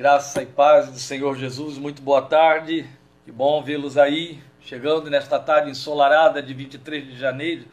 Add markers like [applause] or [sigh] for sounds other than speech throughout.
Graça e paz do Senhor Jesus, muito boa tarde. Que bom vê-los aí, chegando nesta tarde ensolarada de 23 de janeiro.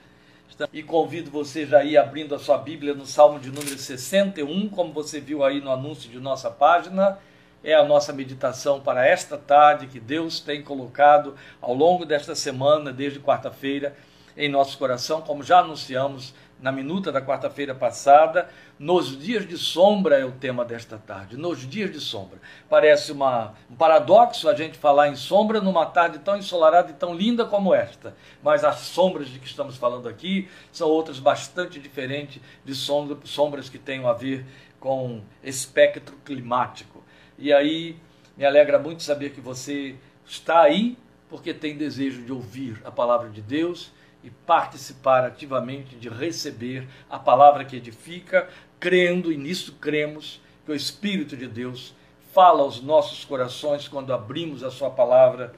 E convido você já aí abrindo a sua Bíblia no Salmo de número 61, como você viu aí no anúncio de nossa página. É a nossa meditação para esta tarde que Deus tem colocado ao longo desta semana, desde quarta-feira, em nosso coração, como já anunciamos na minuta da quarta-feira passada. Nos dias de sombra é o tema desta tarde. Nos dias de sombra. Parece uma, um paradoxo a gente falar em sombra numa tarde tão ensolarada e tão linda como esta. Mas as sombras de que estamos falando aqui são outras bastante diferentes de sombra, sombras que têm a ver com espectro climático. E aí me alegra muito saber que você está aí porque tem desejo de ouvir a palavra de Deus e participar ativamente de receber a palavra que edifica, crendo, e nisso cremos, que o Espírito de Deus fala aos nossos corações quando abrimos a Sua palavra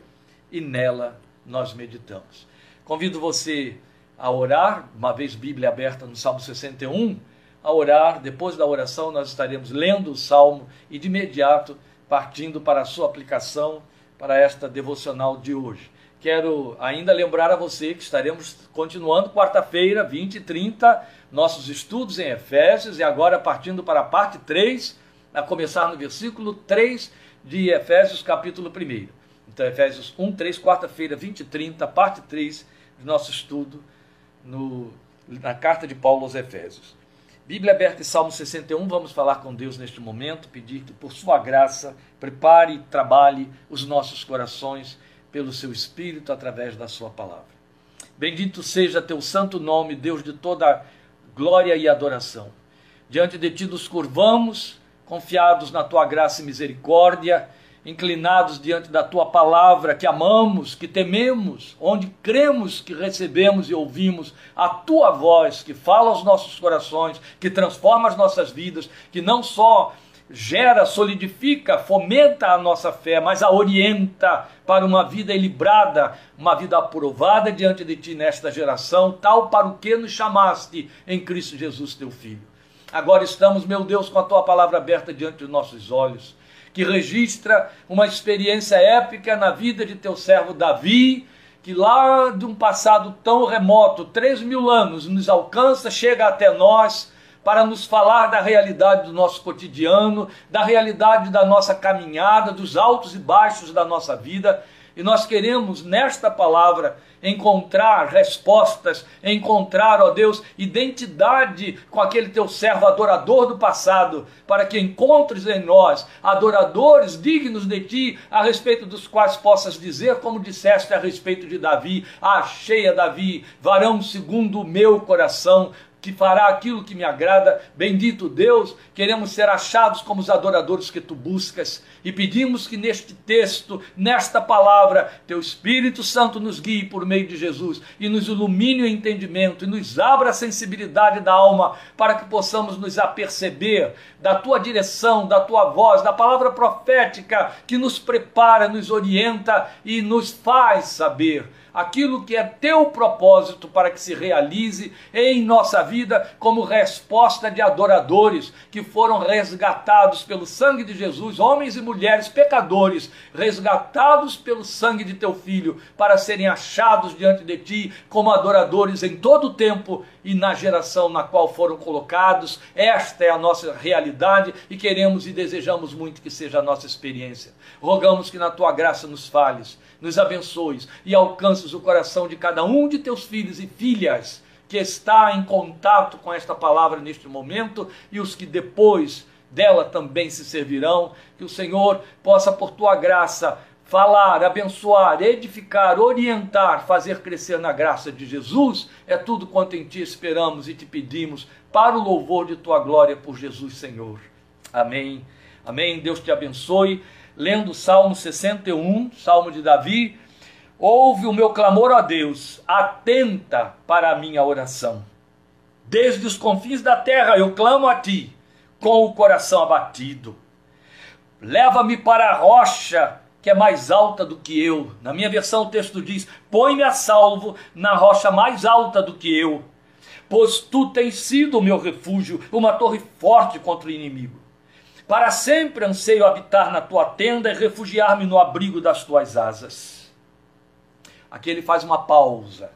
e nela nós meditamos. Convido você a orar, uma vez Bíblia aberta no Salmo 61, a orar, depois da oração nós estaremos lendo o Salmo e de imediato partindo para a sua aplicação para esta devocional de hoje. Quero ainda lembrar a você que estaremos continuando quarta-feira, 20 e 30, nossos estudos em Efésios, e agora partindo para a parte 3, a começar no versículo 3 de Efésios, capítulo 1. Então, Efésios 1, 3, quarta-feira, 20 e 30, parte 3 do nosso estudo no, na carta de Paulo aos Efésios. Bíblia aberta em Salmo 61, vamos falar com Deus neste momento, pedir que, por sua graça, prepare e trabalhe os nossos corações pelo seu Espírito através da sua palavra. Bendito seja teu santo nome, Deus de toda glória e adoração. Diante de ti nos curvamos, confiados na tua graça e misericórdia, inclinados diante da tua palavra que amamos, que tememos, onde cremos que recebemos e ouvimos a tua voz que fala aos nossos corações, que transforma as nossas vidas, que não só gera, solidifica, fomenta a nossa fé, mas a orienta para uma vida equilibrada, uma vida aprovada diante de ti nesta geração, tal para o que nos chamaste em Cristo Jesus, teu Filho. Agora estamos, meu Deus, com a tua palavra aberta diante dos nossos olhos, que registra uma experiência épica na vida de teu servo Davi, que lá de um passado tão remoto, três mil anos, nos alcança, chega até nós para nos falar da realidade do nosso cotidiano, da realidade da nossa caminhada, dos altos e baixos da nossa vida. E nós queremos nesta palavra encontrar respostas, encontrar, ó Deus, identidade com aquele teu servo adorador do passado, para que encontres em nós adoradores dignos de ti, a respeito dos quais possas dizer, como disseste a respeito de Davi: Achei a Davi, varão segundo o meu coração, que fará aquilo que me agrada. Bendito Deus, queremos ser achados como os adoradores que tu buscas e pedimos que neste texto, nesta palavra, teu Espírito Santo nos guie por meio de Jesus e nos ilumine o entendimento e nos abra a sensibilidade da alma para que possamos nos aperceber da tua direção, da tua voz, da palavra profética que nos prepara, nos orienta e nos faz saber aquilo que é teu propósito para que se realize em nossa vida como resposta de adoradores que foram resgatados pelo sangue de Jesus, homens e mulheres pecadores, resgatados pelo sangue de teu filho para serem achados diante de ti como adoradores em todo o tempo e na geração na qual foram colocados. Esta é a nossa realidade e queremos e desejamos muito que seja a nossa experiência. Rogamos que na tua graça nos fales, nos abençoes e o coração de cada um de teus filhos e filhas que está em contato com esta palavra neste momento e os que depois dela também se servirão. Que o Senhor possa, por tua graça, falar, abençoar, edificar, orientar, fazer crescer na graça de Jesus, é tudo quanto em ti esperamos e te pedimos, para o louvor de tua glória por Jesus, Senhor. Amém. Amém. Deus te abençoe. Lendo o Salmo 61, Salmo de Davi, ouve o meu clamor a Deus, atenta para a minha oração. Desde os confins da terra eu clamo a ti, com o coração abatido. Leva-me para a rocha que é mais alta do que eu. Na minha versão, o texto diz: Põe-me a salvo na rocha mais alta do que eu, pois tu tens sido o meu refúgio, uma torre forte contra o inimigo. Para sempre anseio habitar na tua tenda e refugiar-me no abrigo das tuas asas. Aqui ele faz uma pausa.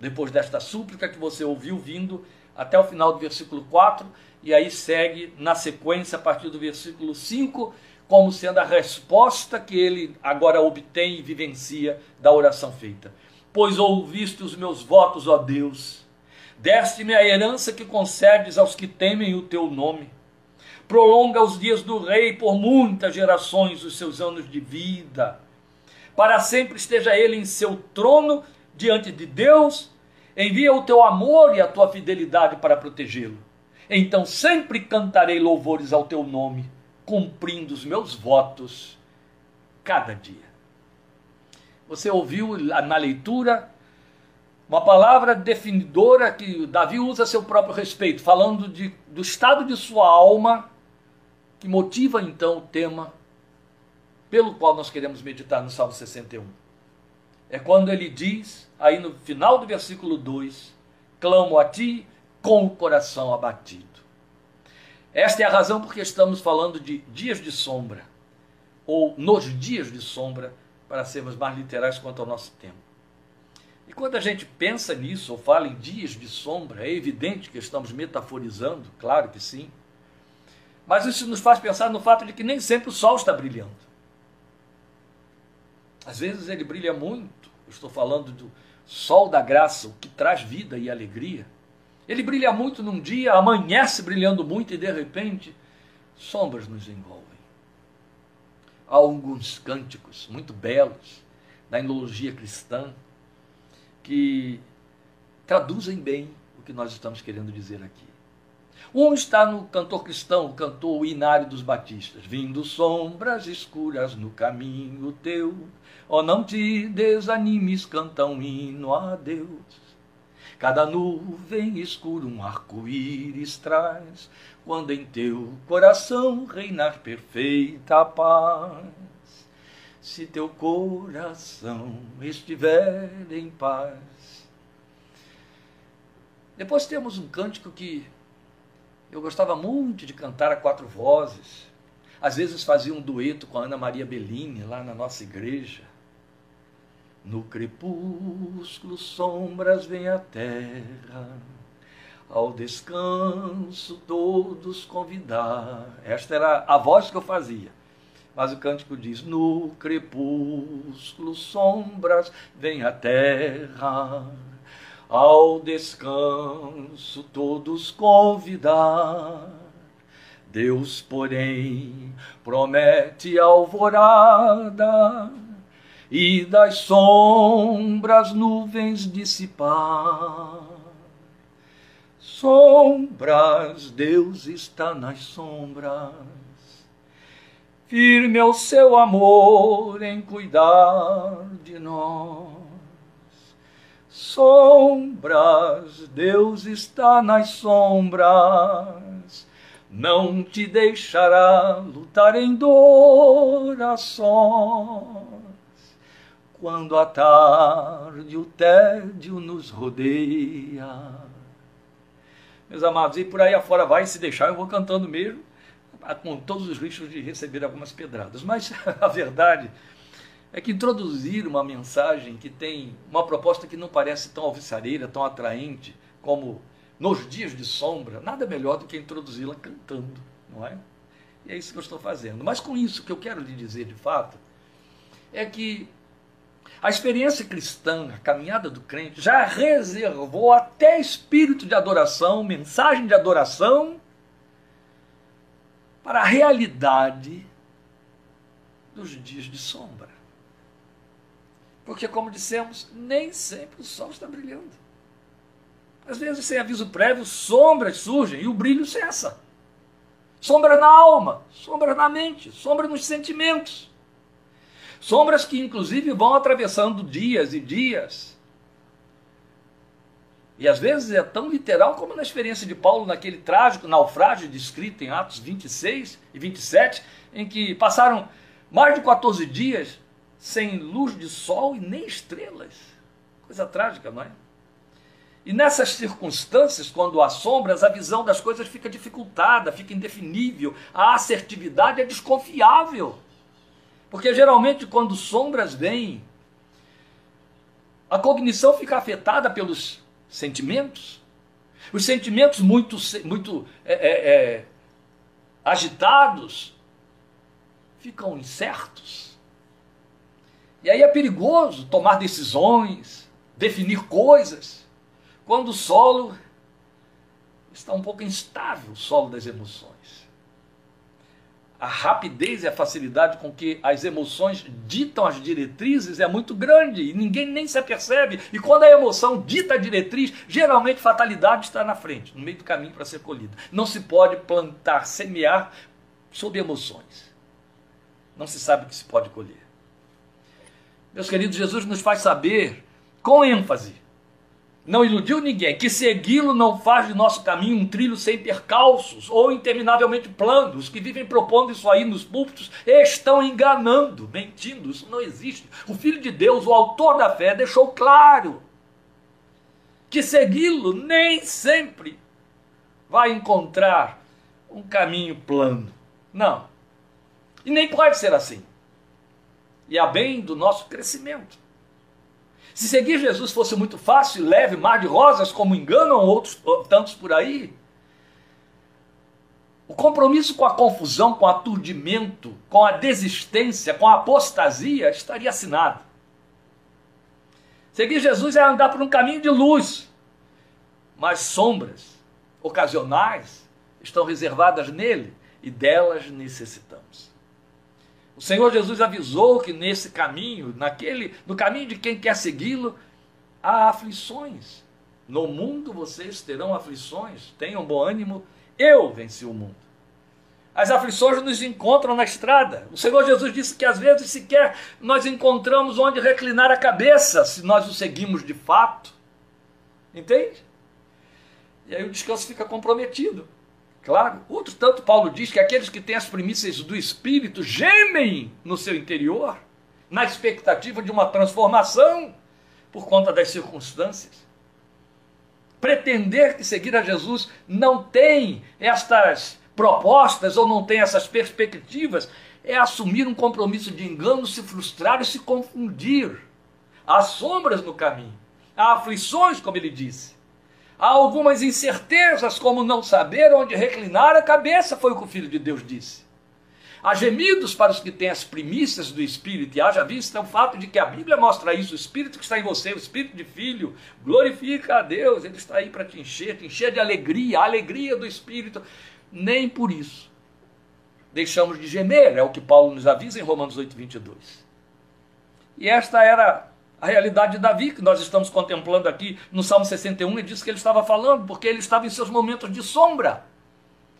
Depois desta súplica que você ouviu vindo até o final do versículo 4, e aí segue na sequência a partir do versículo 5, como sendo a resposta que ele agora obtém e vivencia da oração feita. Pois ouviste os meus votos, ó Deus, deste-me a herança que concedes aos que temem o teu nome prolonga os dias do rei por muitas gerações os seus anos de vida. Para sempre esteja ele em seu trono diante de Deus, envia o teu amor e a tua fidelidade para protegê-lo. Então sempre cantarei louvores ao teu nome, cumprindo os meus votos cada dia. Você ouviu na leitura uma palavra definidora que Davi usa a seu próprio respeito, falando de, do estado de sua alma que motiva então o tema pelo qual nós queremos meditar no Salmo 61. É quando ele diz, aí no final do versículo 2, clamo a ti com o coração abatido. Esta é a razão porque estamos falando de dias de sombra, ou nos dias de sombra, para sermos mais literais quanto ao nosso tempo. E quando a gente pensa nisso, ou fala em dias de sombra, é evidente que estamos metaforizando, claro que sim, mas isso nos faz pensar no fato de que nem sempre o sol está brilhando. Às vezes ele brilha muito. Eu estou falando do sol da graça, o que traz vida e alegria. Ele brilha muito num dia, amanhece brilhando muito e de repente sombras nos envolvem. Há alguns cânticos muito belos da enologia cristã que traduzem bem o que nós estamos querendo dizer aqui. Um está no cantor cristão, cantou o inário dos batistas. Vindo sombras escuras no caminho teu, oh, não te desanimes, canta um hino a Deus. Cada nuvem escura um arco-íris traz, quando em teu coração reinar perfeita paz. Se teu coração estiver em paz. Depois temos um cântico que eu gostava muito de cantar a quatro vozes. Às vezes fazia um dueto com a Ana Maria Bellini lá na nossa igreja. No crepúsculo sombras vem a terra, ao descanso todos convidar. Esta era a voz que eu fazia. Mas o cântico diz: No crepúsculo sombras vem a terra, ao descanso todos convidar. Deus, porém, promete alvorada e das sombras nuvens dissipar. Sombras, Deus está nas sombras, firme é o seu amor em cuidar de nós Sombras, Deus está nas sombras, não te deixará lutar em dor a sós. Quando a tarde o tédio nos rodeia. Meus amados, e por aí afora vai se deixar, eu vou cantando mesmo, com todos os riscos de receber algumas pedradas. Mas [laughs] a verdade é que introduzir uma mensagem que tem uma proposta que não parece tão alvissareira, tão atraente como nos dias de sombra, nada melhor do que introduzi-la cantando, não é? E é isso que eu estou fazendo. Mas com isso, o que eu quero lhe dizer de fato é que a experiência cristã, a caminhada do crente, já reservou até espírito de adoração, mensagem de adoração, para a realidade dos dias de sombra. Porque, como dissemos, nem sempre o sol está brilhando. Às vezes, sem aviso prévio, sombras surgem e o brilho cessa. Sombra na alma, sombra na mente, sombra nos sentimentos. Sombras que, inclusive, vão atravessando dias e dias. E às vezes é tão literal como na experiência de Paulo, naquele trágico naufrágio descrito em Atos 26 e 27, em que passaram mais de 14 dias sem luz de sol e nem estrelas. Coisa trágica, não é? E nessas circunstâncias, quando há sombras, a visão das coisas fica dificultada, fica indefinível, a assertividade é desconfiável. Porque geralmente, quando sombras vêm, a cognição fica afetada pelos sentimentos. Os sentimentos muito, muito é, é, é, agitados ficam incertos. E aí é perigoso tomar decisões, definir coisas, quando o solo está um pouco instável o solo das emoções a rapidez e a facilidade com que as emoções ditam as diretrizes é muito grande e ninguém nem se apercebe. E quando a emoção dita a diretriz, geralmente fatalidade está na frente, no meio do caminho para ser colhida. Não se pode plantar, semear sob emoções. Não se sabe o que se pode colher. Meus queridos, Jesus nos faz saber com ênfase não iludiu ninguém, que segui-lo não faz de nosso caminho um trilho sem percalços ou interminavelmente plano. Os que vivem propondo isso aí nos púlpitos estão enganando, mentindo, isso não existe. O Filho de Deus, o autor da fé, deixou claro que segui-lo nem sempre vai encontrar um caminho plano. Não. E nem pode ser assim. E a bem do nosso crescimento. Se seguir Jesus fosse muito fácil, leve, mar de rosas, como enganam outros tantos por aí, o compromisso com a confusão, com o aturdimento, com a desistência, com a apostasia estaria assinado. Seguir Jesus é andar por um caminho de luz, mas sombras ocasionais estão reservadas nele e delas necessitamos. O Senhor Jesus avisou que nesse caminho, naquele, no caminho de quem quer segui-lo, há aflições. No mundo vocês terão aflições, tenham bom ânimo, eu venci o mundo. As aflições nos encontram na estrada. O Senhor Jesus disse que às vezes sequer nós encontramos onde reclinar a cabeça, se nós o seguimos de fato. Entende? E aí o descanso fica comprometido. Claro, outro tanto Paulo diz que aqueles que têm as primícias do Espírito gemem no seu interior, na expectativa de uma transformação por conta das circunstâncias. Pretender que seguir a Jesus não tem estas propostas ou não tem essas perspectivas é assumir um compromisso de engano, se frustrar e se confundir. Há sombras no caminho, há aflições, como ele disse. Há algumas incertezas, como não saber onde reclinar a cabeça, foi o que o Filho de Deus disse. Há gemidos para os que têm as primícias do Espírito, e haja vista o fato de que a Bíblia mostra isso, o Espírito que está em você, o Espírito de Filho, glorifica a Deus, ele está aí para te encher, te encher de alegria, a alegria do Espírito. Nem por isso deixamos de gemer, é o que Paulo nos avisa em Romanos 8, 22. E esta era a realidade de Davi, que nós estamos contemplando aqui no Salmo 61, é disso que ele estava falando, porque ele estava em seus momentos de sombra.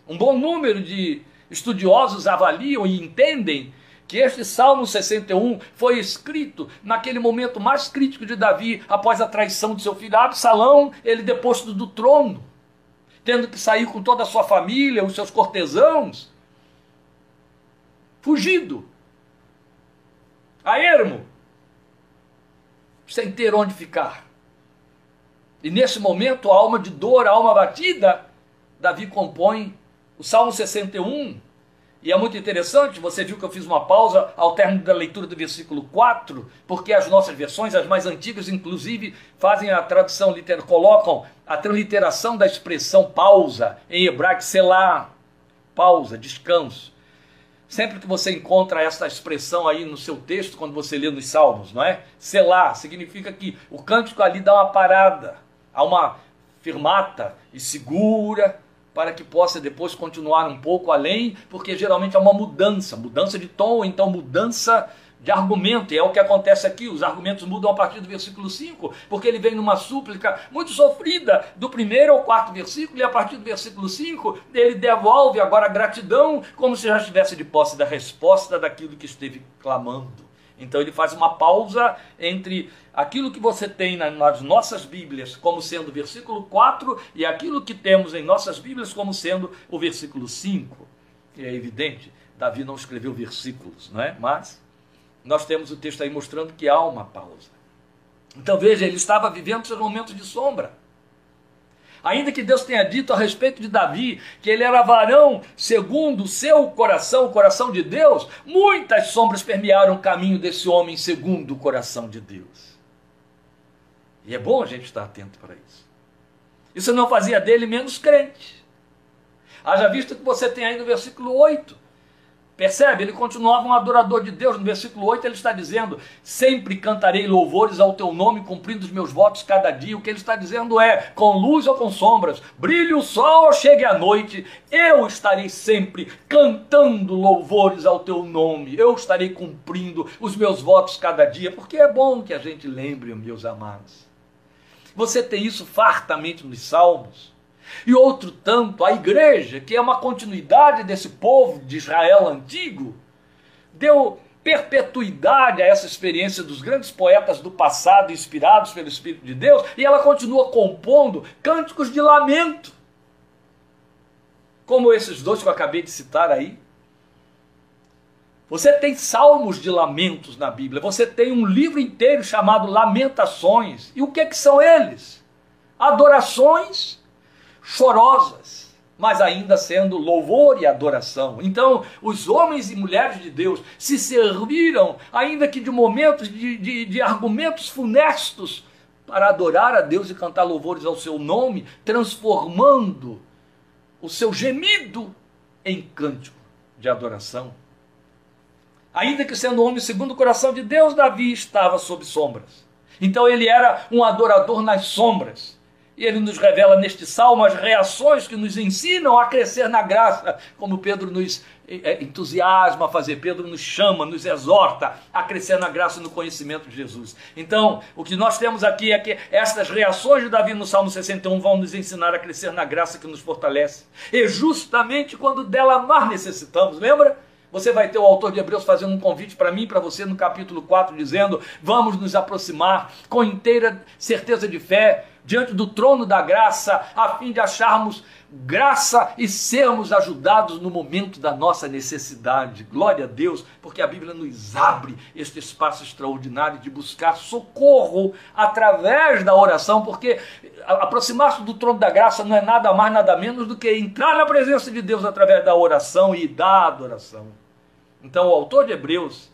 Um bom número de estudiosos avaliam e entendem que este Salmo 61 foi escrito naquele momento mais crítico de Davi, após a traição de seu filho Absalão, ele deposto do trono, tendo que sair com toda a sua família, os seus cortesãos, fugido, a ermo, sem ter onde ficar. E nesse momento, a alma de dor, a alma batida, Davi compõe o Salmo 61. E é muito interessante, você viu que eu fiz uma pausa ao término da leitura do versículo 4, porque as nossas versões, as mais antigas, inclusive, fazem a tradução literal, colocam a transliteração da expressão pausa, em hebraico, selah, pausa, descanso. Sempre que você encontra essa expressão aí no seu texto, quando você lê nos Salmos, não é? Selar significa que o cântico ali dá uma parada, há uma firmata e segura para que possa depois continuar um pouco além, porque geralmente há uma mudança, mudança de tom, então mudança de argumento, e é o que acontece aqui, os argumentos mudam a partir do versículo 5, porque ele vem numa súplica muito sofrida, do primeiro ao quarto versículo, e a partir do versículo 5, ele devolve agora a gratidão, como se já estivesse de posse da resposta daquilo que esteve clamando. Então ele faz uma pausa entre aquilo que você tem nas nossas Bíblias como sendo o versículo 4 e aquilo que temos em nossas Bíblias como sendo o versículo 5. E é evidente, Davi não escreveu versículos, não é? Mas nós temos o texto aí mostrando que há uma pausa. Então veja, ele estava vivendo seus momentos de sombra. Ainda que Deus tenha dito a respeito de Davi que ele era varão segundo o seu coração, o coração de Deus, muitas sombras permearam o caminho desse homem segundo o coração de Deus. E é bom a gente estar atento para isso. Isso não fazia dele menos crente. Haja visto que você tem aí no versículo 8 Percebe? Ele continuava um adorador de Deus. No versículo 8 ele está dizendo: Sempre cantarei louvores ao teu nome, cumprindo os meus votos cada dia. O que ele está dizendo é: com luz ou com sombras, brilhe o sol ou chegue a noite, eu estarei sempre cantando louvores ao teu nome. Eu estarei cumprindo os meus votos cada dia, porque é bom que a gente lembre, meus amados. Você tem isso fartamente nos salmos. E outro tanto, a igreja, que é uma continuidade desse povo de Israel antigo, deu perpetuidade a essa experiência dos grandes poetas do passado, inspirados pelo Espírito de Deus, e ela continua compondo cânticos de lamento, como esses dois que eu acabei de citar aí. Você tem salmos de lamentos na Bíblia, você tem um livro inteiro chamado Lamentações. E o que, é que são eles? Adorações chorosas, mas ainda sendo louvor e adoração. Então, os homens e mulheres de Deus se serviram, ainda que de momentos de, de, de argumentos funestos, para adorar a Deus e cantar louvores ao seu nome, transformando o seu gemido em cântico de adoração. Ainda que sendo homem segundo o coração de Deus, Davi estava sob sombras. Então ele era um adorador nas sombras. E ele nos revela neste salmo as reações que nos ensinam a crescer na graça, como Pedro nos eh, eh, entusiasma a fazer, Pedro nos chama, nos exorta a crescer na graça e no conhecimento de Jesus. Então, o que nós temos aqui é que estas reações de Davi no Salmo 61 vão nos ensinar a crescer na graça que nos fortalece. E justamente quando dela mais necessitamos, lembra? Você vai ter o autor de Hebreus fazendo um convite para mim e para você no capítulo 4, dizendo: Vamos nos aproximar com inteira certeza de fé diante do trono da graça, a fim de acharmos graça e sermos ajudados no momento da nossa necessidade. Glória a Deus, porque a Bíblia nos abre este espaço extraordinário de buscar socorro através da oração, porque aproximar-se do trono da graça não é nada mais, nada menos do que entrar na presença de Deus através da oração e da adoração. Então, o autor de Hebreus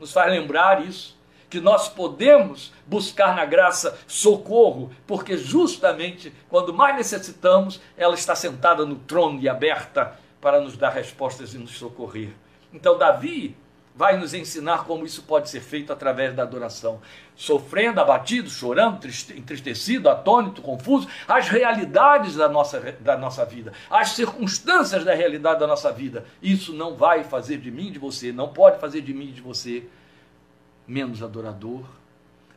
nos faz lembrar isso que nós podemos buscar na graça socorro, porque justamente quando mais necessitamos, ela está sentada no trono e aberta para nos dar respostas e nos socorrer. Então, Davi vai nos ensinar como isso pode ser feito através da adoração. Sofrendo, abatido, chorando, entristecido, atônito, confuso, as realidades da nossa, da nossa vida, as circunstâncias da realidade da nossa vida. Isso não vai fazer de mim, de você, não pode fazer de mim, de você menos adorador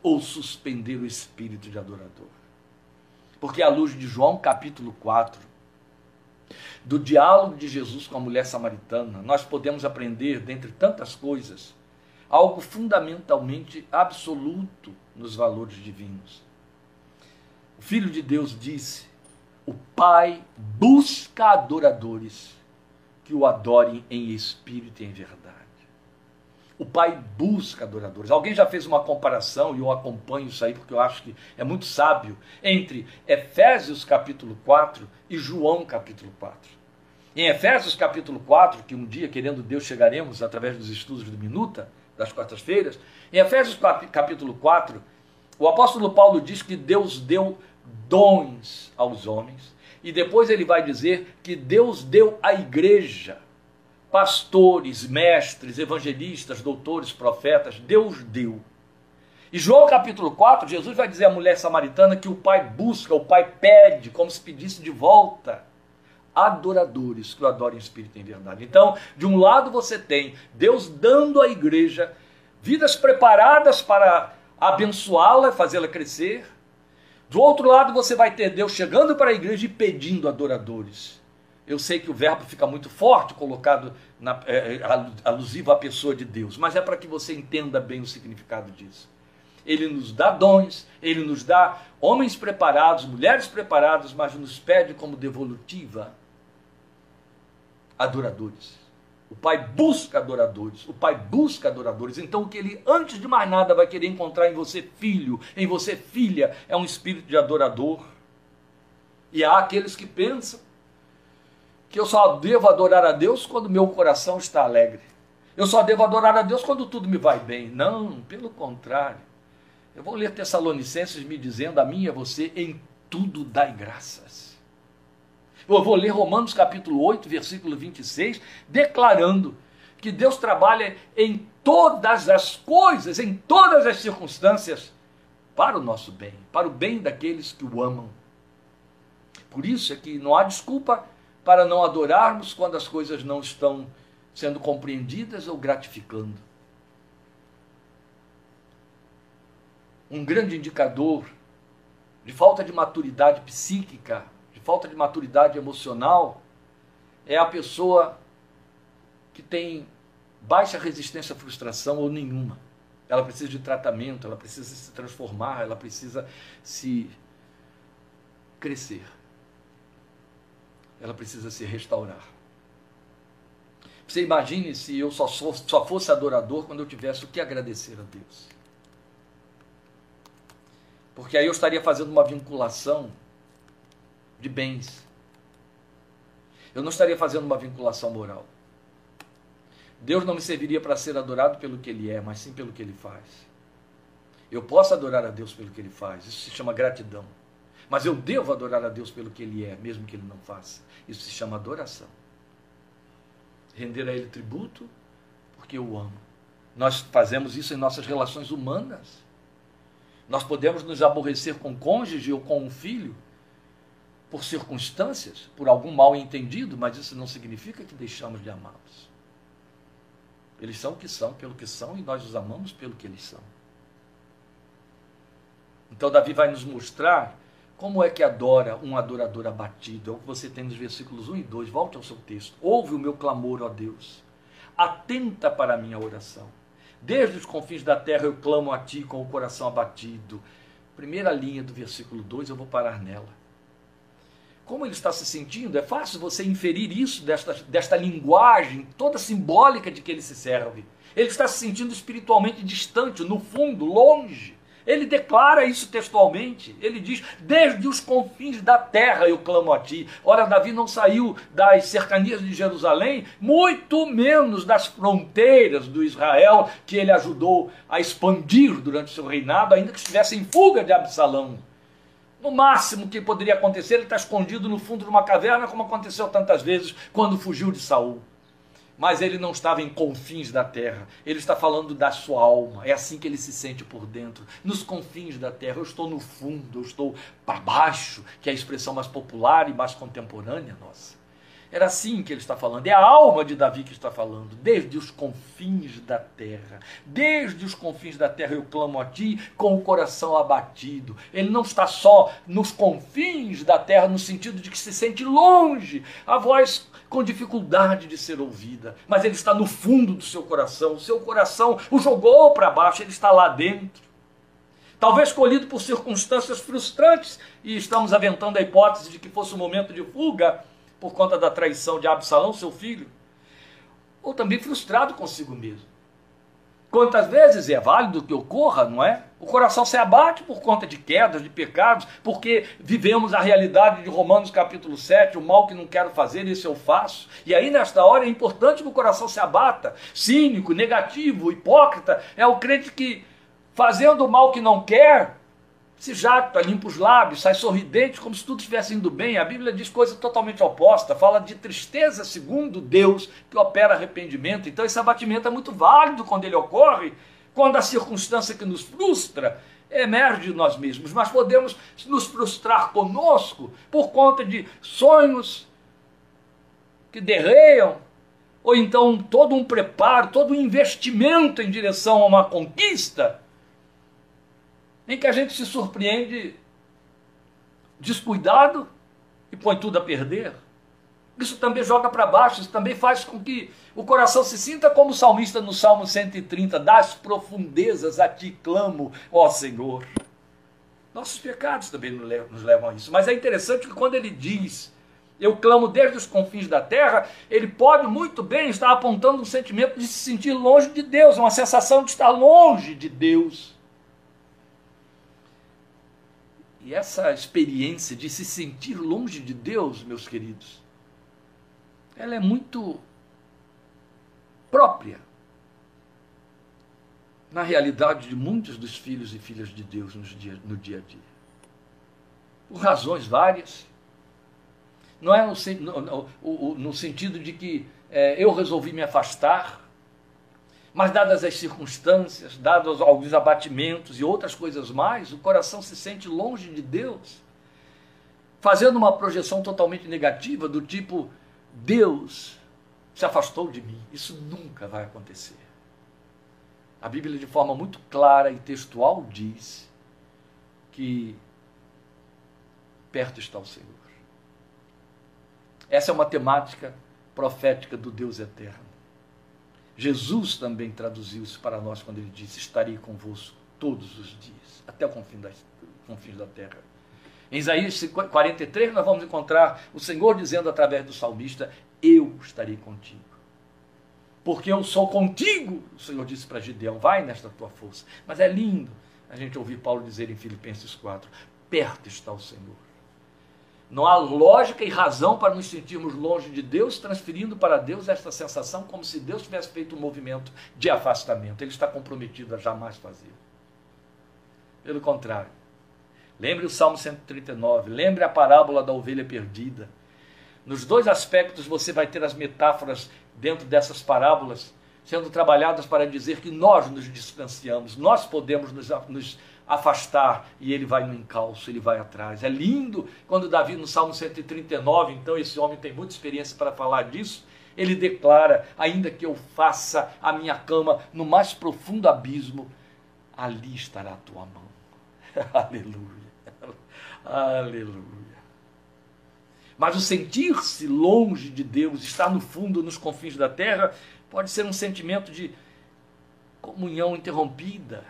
ou suspender o espírito de adorador. Porque à luz de João capítulo 4, do diálogo de Jesus com a mulher samaritana, nós podemos aprender, dentre tantas coisas, algo fundamentalmente absoluto nos valores divinos. O Filho de Deus disse: O Pai busca adoradores que o adorem em espírito e em verdade. O Pai busca adoradores. Alguém já fez uma comparação, e eu acompanho isso aí porque eu acho que é muito sábio, entre Efésios capítulo 4 e João capítulo 4. Em Efésios capítulo 4, que um dia, querendo Deus, chegaremos através dos estudos do Minuta, das quartas-feiras, em Efésios capítulo 4, o apóstolo Paulo diz que Deus deu dons aos homens, e depois ele vai dizer que Deus deu à igreja pastores, mestres, evangelistas, doutores, profetas, Deus deu. E João capítulo 4, Jesus vai dizer à mulher samaritana que o Pai busca, o Pai pede, como se pedisse de volta, adoradores que o adorem em espírito e em verdade. Então, de um lado você tem Deus dando à igreja vidas preparadas para abençoá-la, fazê-la crescer. Do outro lado você vai ter Deus chegando para a igreja e pedindo adoradores. Eu sei que o verbo fica muito forte colocado na, é, é alusivo à pessoa de Deus, mas é para que você entenda bem o significado disso. Ele nos dá dons, ele nos dá homens preparados, mulheres preparadas, mas nos pede como devolutiva adoradores. O Pai busca adoradores, o Pai busca adoradores. Então, o que ele, antes de mais nada, vai querer encontrar em você, filho, em você, filha, é um espírito de adorador E há aqueles que pensam que eu só devo adorar a Deus quando meu coração está alegre. Eu só devo adorar a Deus quando tudo me vai bem. Não, pelo contrário. Eu vou ler Tessalonicenses me dizendo a mim e a você em tudo dai graças. Eu vou ler Romanos capítulo 8, versículo 26, declarando que Deus trabalha em todas as coisas, em todas as circunstâncias, para o nosso bem, para o bem daqueles que o amam. Por isso é que não há desculpa para não adorarmos quando as coisas não estão sendo compreendidas ou gratificando. Um grande indicador de falta de maturidade psíquica, de falta de maturidade emocional, é a pessoa que tem baixa resistência à frustração ou nenhuma. Ela precisa de tratamento, ela precisa se transformar, ela precisa se crescer. Ela precisa se restaurar. Você imagine se eu só, só fosse adorador quando eu tivesse o que agradecer a Deus. Porque aí eu estaria fazendo uma vinculação de bens. Eu não estaria fazendo uma vinculação moral. Deus não me serviria para ser adorado pelo que Ele é, mas sim pelo que Ele faz. Eu posso adorar a Deus pelo que Ele faz, isso se chama gratidão. Mas eu devo adorar a Deus pelo que Ele é, mesmo que Ele não faça. Isso se chama adoração. Render a Ele tributo, porque eu o amo. Nós fazemos isso em nossas relações humanas. Nós podemos nos aborrecer com o cônjuge ou com um filho por circunstâncias, por algum mal entendido, mas isso não significa que deixamos de amá-los. Eles são o que são, pelo que são, e nós os amamos pelo que eles são. Então, Davi vai nos mostrar como é que adora um adorador abatido. É o que você tem nos versículos 1 e 2. Volte ao seu texto. Ouve o meu clamor, ó Deus. Atenta para a minha oração. Desde os confins da terra eu clamo a ti com o coração abatido. Primeira linha do versículo 2, eu vou parar nela como ele está se sentindo, é fácil você inferir isso desta, desta linguagem toda simbólica de que ele se serve. Ele está se sentindo espiritualmente distante, no fundo, longe. Ele declara isso textualmente. Ele diz: Desde os confins da terra eu clamo a ti. Ora, Davi não saiu das cercanias de Jerusalém, muito menos das fronteiras do Israel que ele ajudou a expandir durante seu reinado, ainda que estivesse em fuga de Absalão. No máximo que poderia acontecer, ele está escondido no fundo de uma caverna, como aconteceu tantas vezes quando fugiu de Saul. Mas ele não estava em confins da terra, ele está falando da sua alma, é assim que ele se sente por dentro, nos confins da terra. Eu estou no fundo, eu estou para baixo, que é a expressão mais popular e mais contemporânea nossa. Era assim que ele está falando. É a alma de Davi que está falando. Desde os confins da terra. Desde os confins da terra eu clamo a ti com o coração abatido. Ele não está só nos confins da terra, no sentido de que se sente longe. A voz com dificuldade de ser ouvida. Mas ele está no fundo do seu coração. O seu coração o jogou para baixo, ele está lá dentro talvez colhido por circunstâncias frustrantes, e estamos aventando a hipótese de que fosse um momento de fuga, por conta da traição de Absalão, seu filho, ou também frustrado consigo mesmo. Quantas vezes é válido que ocorra, não é? O coração se abate por conta de quedas, de pecados, porque vivemos a realidade de Romanos capítulo 7, o mal que não quero fazer, esse eu faço. E aí, nesta hora, é importante que o coração se abata. Cínico, negativo, hipócrita, é o crente que, fazendo o mal que não quer, se jacta, limpa os lábios, sai sorridente, como se tudo estivesse indo bem. A Bíblia diz coisa totalmente oposta, fala de tristeza segundo Deus, que opera arrependimento. Então esse abatimento é muito válido quando ele ocorre, quando a circunstância que nos frustra emerge de nós mesmos. Mas podemos nos frustrar conosco por conta de sonhos que derreiam, ou então todo um preparo, todo um investimento em direção a uma conquista em que a gente se surpreende descuidado e põe tudo a perder. Isso também joga para baixo, isso também faz com que o coração se sinta como o salmista no Salmo 130, das profundezas a ti clamo, ó Senhor. Nossos pecados também nos levam a isso. Mas é interessante que quando ele diz, eu clamo desde os confins da terra, ele pode muito bem estar apontando um sentimento de se sentir longe de Deus, uma sensação de estar longe de Deus. E essa experiência de se sentir longe de Deus, meus queridos, ela é muito própria na realidade de muitos dos filhos e filhas de Deus no dia, no dia a dia. Por razões várias. Não é no, no, no, no sentido de que é, eu resolvi me afastar, mas dadas as circunstâncias, dados alguns abatimentos e outras coisas mais, o coração se sente longe de Deus, fazendo uma projeção totalmente negativa do tipo Deus se afastou de mim. Isso nunca vai acontecer. A Bíblia, de forma muito clara e textual, diz que perto está o Senhor. Essa é uma temática profética do Deus eterno. Jesus também traduziu isso para nós quando ele disse: Estarei convosco todos os dias, até o confim das, confins da terra. Em Isaías 43, nós vamos encontrar o Senhor dizendo através do salmista: Eu estarei contigo. Porque eu sou contigo, o Senhor disse para Gideão: Vai nesta tua força. Mas é lindo a gente ouvir Paulo dizer em Filipenses 4: Perto está o Senhor. Não há lógica e razão para nos sentirmos longe de Deus, transferindo para Deus esta sensação como se Deus tivesse feito um movimento de afastamento. Ele está comprometido a jamais fazer. Pelo contrário, Lembre o Salmo 139, lembre a parábola da ovelha perdida. Nos dois aspectos você vai ter as metáforas dentro dessas parábolas sendo trabalhadas para dizer que nós nos distanciamos, nós podemos nos, afastar e ele vai no encalço, ele vai atrás. É lindo quando Davi, no Salmo 139, então esse homem tem muita experiência para falar disso, ele declara: ainda que eu faça a minha cama no mais profundo abismo, ali estará a tua mão. [laughs] Aleluia. Aleluia. Mas o sentir-se longe de Deus, estar no fundo, nos confins da terra, pode ser um sentimento de comunhão interrompida,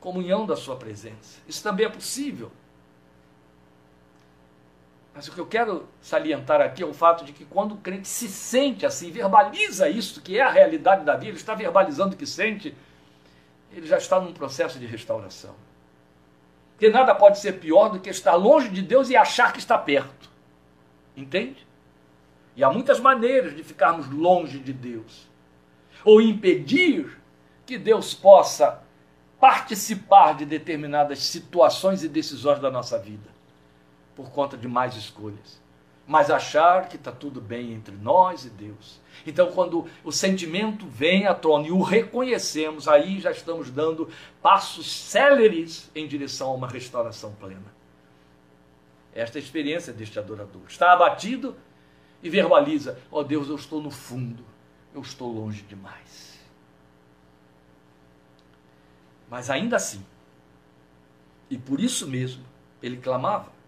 comunhão da sua presença. Isso também é possível. Mas o que eu quero salientar aqui é o fato de que quando o crente se sente assim, verbaliza isso, que é a realidade da vida, ele está verbalizando o que sente, ele já está num processo de restauração. Porque nada pode ser pior do que estar longe de Deus e achar que está perto. Entende? E há muitas maneiras de ficarmos longe de Deus. Ou impedir que Deus possa participar de determinadas situações e decisões da nossa vida. Por conta de mais escolhas. Mas achar que está tudo bem entre nós e Deus. Então, quando o sentimento vem à tona e o reconhecemos, aí já estamos dando passos céleres em direção a uma restauração plena. Esta é a experiência deste adorador. Está abatido e verbaliza: Ó oh Deus, eu estou no fundo, eu estou longe demais. Mas ainda assim, e por isso mesmo, ele clamava.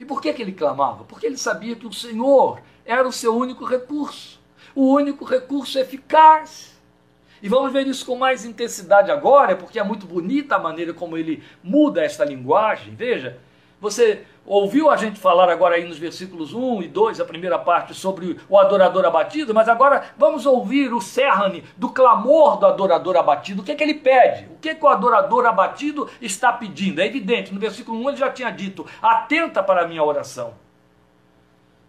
E por que, que ele clamava? Porque ele sabia que o Senhor era o seu único recurso o único recurso eficaz. E vamos ver isso com mais intensidade agora, porque é muito bonita a maneira como ele muda esta linguagem. Veja, você ouviu a gente falar agora aí nos versículos 1 e 2, a primeira parte, sobre o adorador abatido, mas agora vamos ouvir o cerne do clamor do adorador abatido. O que, é que ele pede? O que, é que o adorador abatido está pedindo? É evidente, no versículo 1 ele já tinha dito: atenta para a minha oração.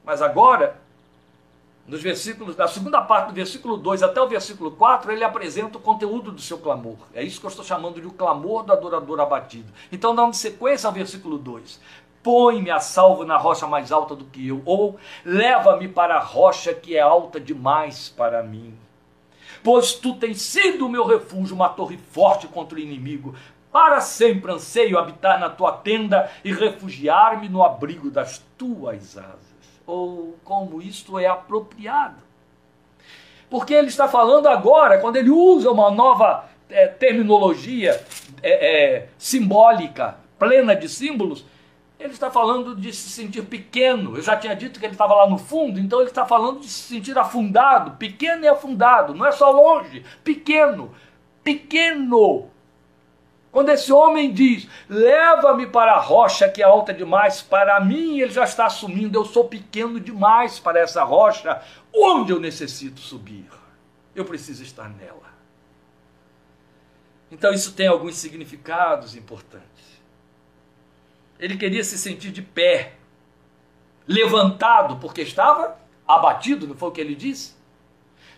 Mas agora nos versículos, da segunda parte do versículo 2 até o versículo 4, ele apresenta o conteúdo do seu clamor. É isso que eu estou chamando de o clamor do adorador abatido. Então, dando sequência ao versículo 2. Põe-me a salvo na rocha mais alta do que eu, ou leva-me para a rocha que é alta demais para mim. Pois tu tens sido o meu refúgio, uma torre forte contra o inimigo. Para sempre anseio habitar na tua tenda e refugiar-me no abrigo das tuas asas ou como isto é apropriado. Porque ele está falando agora, quando ele usa uma nova é, terminologia é, é, simbólica, plena de símbolos, ele está falando de se sentir pequeno. Eu já tinha dito que ele estava lá no fundo, então ele está falando de se sentir afundado, pequeno e afundado, não é só longe, pequeno, pequeno. Quando esse homem diz, leva-me para a rocha que é alta demais para mim, ele já está assumindo, eu sou pequeno demais para essa rocha, onde eu necessito subir. Eu preciso estar nela. Então isso tem alguns significados importantes. Ele queria se sentir de pé, levantado, porque estava abatido, não foi o que ele disse?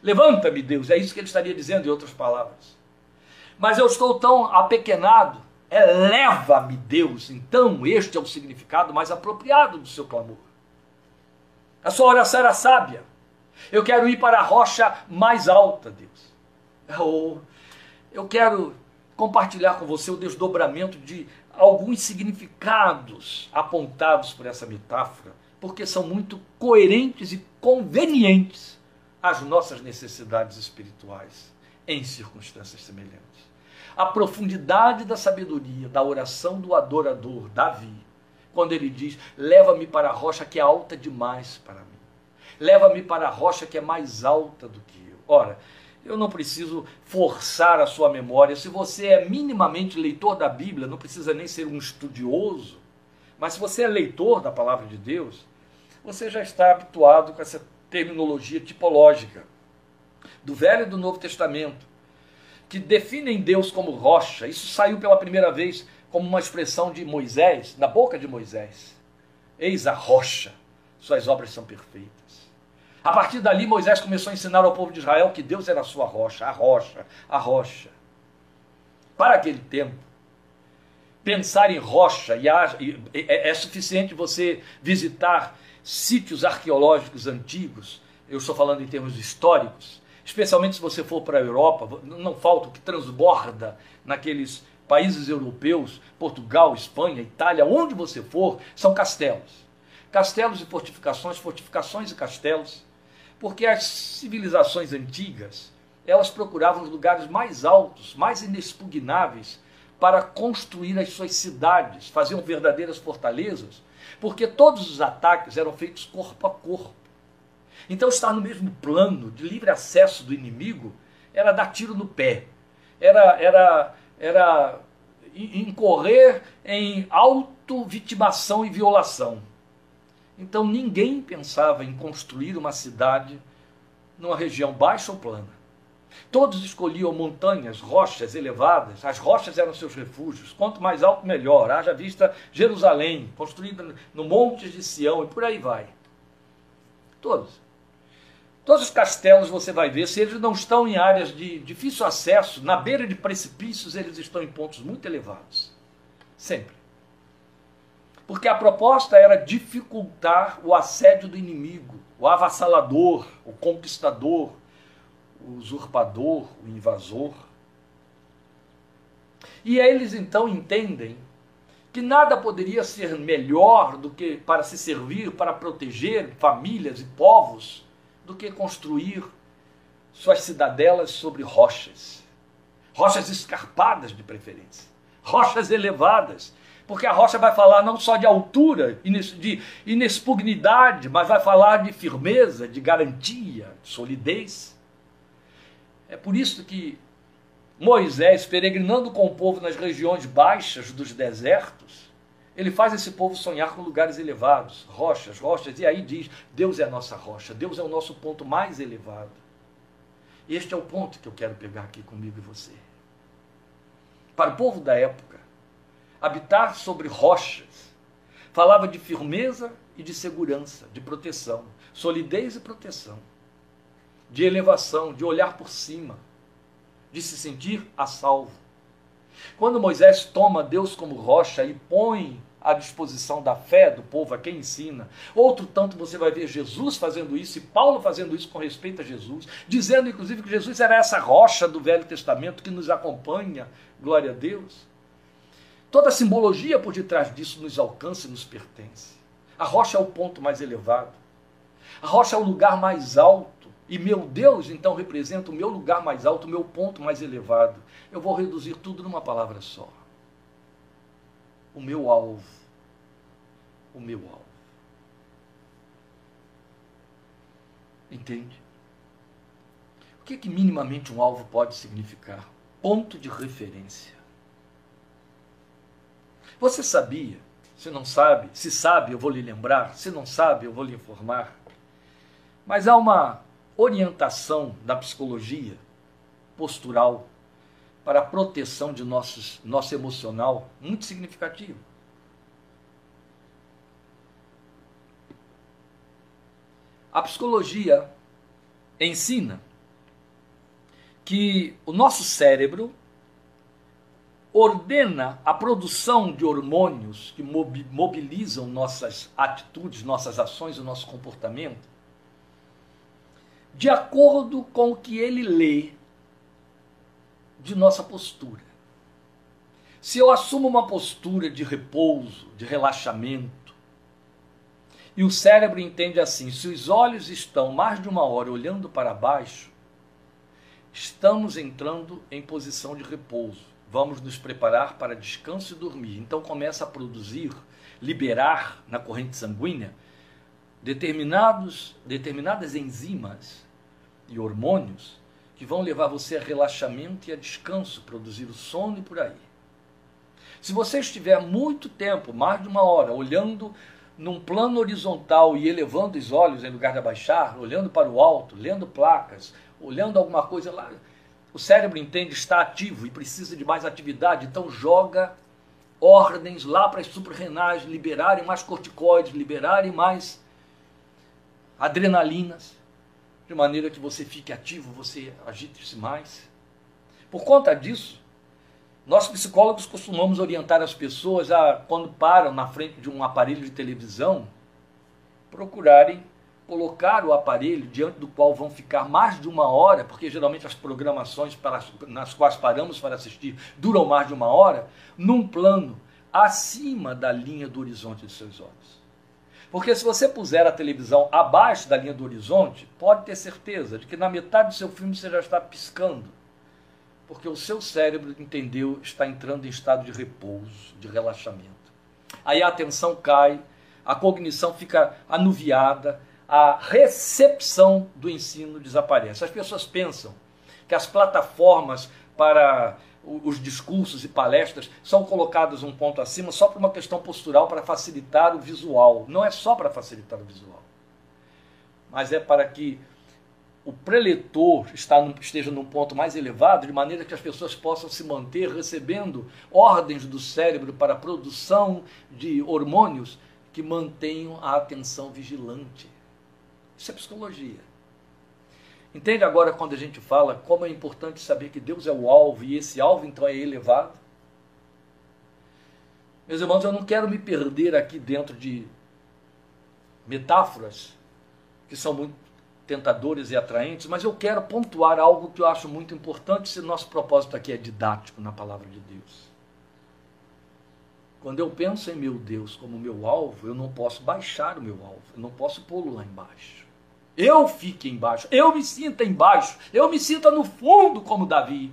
Levanta-me, Deus, é isso que ele estaria dizendo em outras palavras. Mas eu estou tão apequenado, eleva-me, Deus. Então, este é o significado mais apropriado do seu clamor. A sua oração era sábia. Eu quero ir para a rocha mais alta, Deus. Eu, eu quero compartilhar com você o desdobramento de alguns significados apontados por essa metáfora, porque são muito coerentes e convenientes às nossas necessidades espirituais em circunstâncias semelhantes. A profundidade da sabedoria da oração do adorador, Davi, quando ele diz: Leva-me para a rocha que é alta demais para mim. Leva-me para a rocha que é mais alta do que eu. Ora, eu não preciso forçar a sua memória. Se você é minimamente leitor da Bíblia, não precisa nem ser um estudioso, mas se você é leitor da palavra de Deus, você já está habituado com essa terminologia tipológica do Velho e do Novo Testamento, que definem Deus como rocha. Isso saiu pela primeira vez como uma expressão de Moisés, na boca de Moisés. Eis a rocha, suas obras são perfeitas. A partir dali, Moisés começou a ensinar ao povo de Israel que Deus era a sua rocha, a rocha, a rocha. Para aquele tempo, pensar em rocha, e é, é suficiente você visitar sítios arqueológicos antigos, eu estou falando em termos históricos, especialmente se você for para a Europa, não falta o que transborda naqueles países europeus, Portugal, Espanha, Itália, onde você for, são castelos. Castelos e fortificações, fortificações e castelos porque as civilizações antigas, elas procuravam os lugares mais altos, mais inexpugnáveis, para construir as suas cidades, faziam verdadeiras fortalezas, porque todos os ataques eram feitos corpo a corpo. Então, estar no mesmo plano de livre acesso do inimigo era dar tiro no pé, era, era, era incorrer em auto-vitimação e violação. Então ninguém pensava em construir uma cidade numa região baixa ou plana. Todos escolhiam montanhas, rochas elevadas, as rochas eram seus refúgios. Quanto mais alto, melhor. Haja vista Jerusalém, construída no Monte de Sião e por aí vai. Todos. Todos os castelos você vai ver, se eles não estão em áreas de difícil acesso, na beira de precipícios, eles estão em pontos muito elevados. Sempre. Porque a proposta era dificultar o assédio do inimigo, o avassalador, o conquistador, o usurpador, o invasor. E eles então entendem que nada poderia ser melhor do que para se servir, para proteger famílias e povos, do que construir suas cidadelas sobre rochas. Rochas escarpadas de preferência, rochas elevadas, porque a rocha vai falar não só de altura, de inexpugnidade, mas vai falar de firmeza, de garantia, de solidez. É por isso que Moisés, peregrinando com o povo nas regiões baixas dos desertos, ele faz esse povo sonhar com lugares elevados, rochas, rochas, e aí diz: Deus é a nossa rocha, Deus é o nosso ponto mais elevado. Este é o ponto que eu quero pegar aqui comigo e você. Para o povo da época, habitar sobre rochas. Falava de firmeza e de segurança, de proteção, solidez e proteção, de elevação, de olhar por cima, de se sentir a salvo. Quando Moisés toma Deus como rocha e põe à disposição da fé do povo a quem ensina. Outro tanto você vai ver Jesus fazendo isso e Paulo fazendo isso com respeito a Jesus, dizendo inclusive que Jesus era essa rocha do Velho Testamento que nos acompanha, glória a Deus. Toda a simbologia por detrás disso nos alcança e nos pertence. A rocha é o ponto mais elevado. A rocha é o lugar mais alto. E meu Deus, então, representa o meu lugar mais alto, o meu ponto mais elevado. Eu vou reduzir tudo numa palavra só. O meu alvo. O meu alvo. Entende? O que, é que minimamente um alvo pode significar? Ponto de referência. Você sabia? Se não sabe, se sabe, eu vou lhe lembrar. Se não sabe, eu vou lhe informar. Mas há uma orientação da psicologia postural para a proteção de nossos, nosso emocional muito significativo. A psicologia ensina que o nosso cérebro ordena a produção de hormônios que mobilizam nossas atitudes, nossas ações, o nosso comportamento, de acordo com o que ele lê de nossa postura. Se eu assumo uma postura de repouso, de relaxamento, e o cérebro entende assim: se os olhos estão mais de uma hora olhando para baixo, estamos entrando em posição de repouso vamos nos preparar para descanso e dormir. Então começa a produzir, liberar na corrente sanguínea determinados, determinadas enzimas e hormônios que vão levar você a relaxamento e a descanso, produzir o sono e por aí. Se você estiver muito tempo, mais de uma hora, olhando num plano horizontal e elevando os olhos em lugar de abaixar, olhando para o alto, lendo placas, olhando alguma coisa lá, o cérebro entende está ativo e precisa de mais atividade, então joga ordens lá para as suprarrenais liberarem mais corticoides, liberarem mais adrenalinas, de maneira que você fique ativo, você agite-se mais. Por conta disso, nós psicólogos costumamos orientar as pessoas a, quando param na frente de um aparelho de televisão, procurarem colocar o aparelho diante do qual vão ficar mais de uma hora, porque geralmente as programações para, nas quais paramos para assistir duram mais de uma hora, num plano acima da linha do horizonte de seus olhos. Porque se você puser a televisão abaixo da linha do horizonte, pode ter certeza de que na metade do seu filme você já está piscando. Porque o seu cérebro entendeu, está entrando em estado de repouso, de relaxamento. Aí a atenção cai, a cognição fica anuviada, a recepção do ensino desaparece. As pessoas pensam que as plataformas para os discursos e palestras são colocadas um ponto acima só por uma questão postural para facilitar o visual. Não é só para facilitar o visual, mas é para que o preletor esteja num ponto mais elevado, de maneira que as pessoas possam se manter recebendo ordens do cérebro para a produção de hormônios que mantenham a atenção vigilante. Isso é psicologia. Entende agora quando a gente fala como é importante saber que Deus é o alvo e esse alvo então é elevado? Meus irmãos, eu não quero me perder aqui dentro de metáforas que são muito tentadoras e atraentes, mas eu quero pontuar algo que eu acho muito importante se nosso propósito aqui é didático na palavra de Deus. Quando eu penso em meu Deus como meu alvo, eu não posso baixar o meu alvo, eu não posso pô-lo lá embaixo. Eu fique embaixo, eu me sinta embaixo, eu me sinta no fundo como Davi.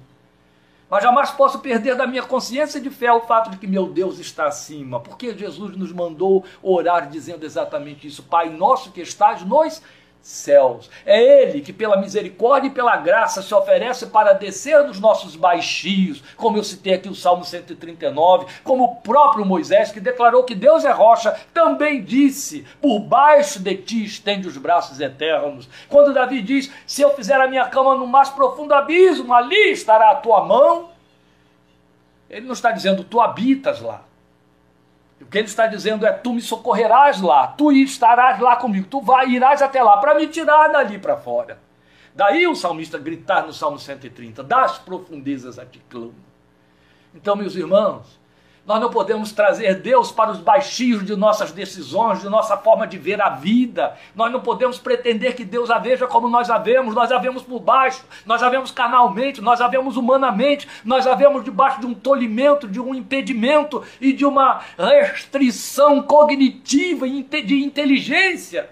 Mas jamais posso perder da minha consciência de fé o fato de que meu Deus está acima, porque Jesus nos mandou orar dizendo exatamente isso: Pai nosso que estás nos céus. É Ele que, pela misericórdia e pela graça, se oferece para descer dos nossos baixios, como eu citei aqui o Salmo 139, como o próprio Moisés, que declarou que Deus é rocha, também disse: Por baixo de ti estende os braços eternos. Quando Davi diz: Se eu fizer a minha cama no mais profundo abismo, ali estará a tua mão. Ele não está dizendo tu habitas lá. O que ele está dizendo é: tu me socorrerás lá, tu estarás lá comigo, tu vai, irás até lá para me tirar dali para fora. Daí o salmista gritar no Salmo 130: Das profundezas a ti clamo. Então, meus irmãos, nós não podemos trazer Deus para os baixios de nossas decisões, de nossa forma de ver a vida. Nós não podemos pretender que Deus a veja como nós a vemos. Nós a vemos por baixo, nós a vemos carnalmente, nós a vemos humanamente, nós a vemos debaixo de um tolimento, de um impedimento e de uma restrição cognitiva e de inteligência.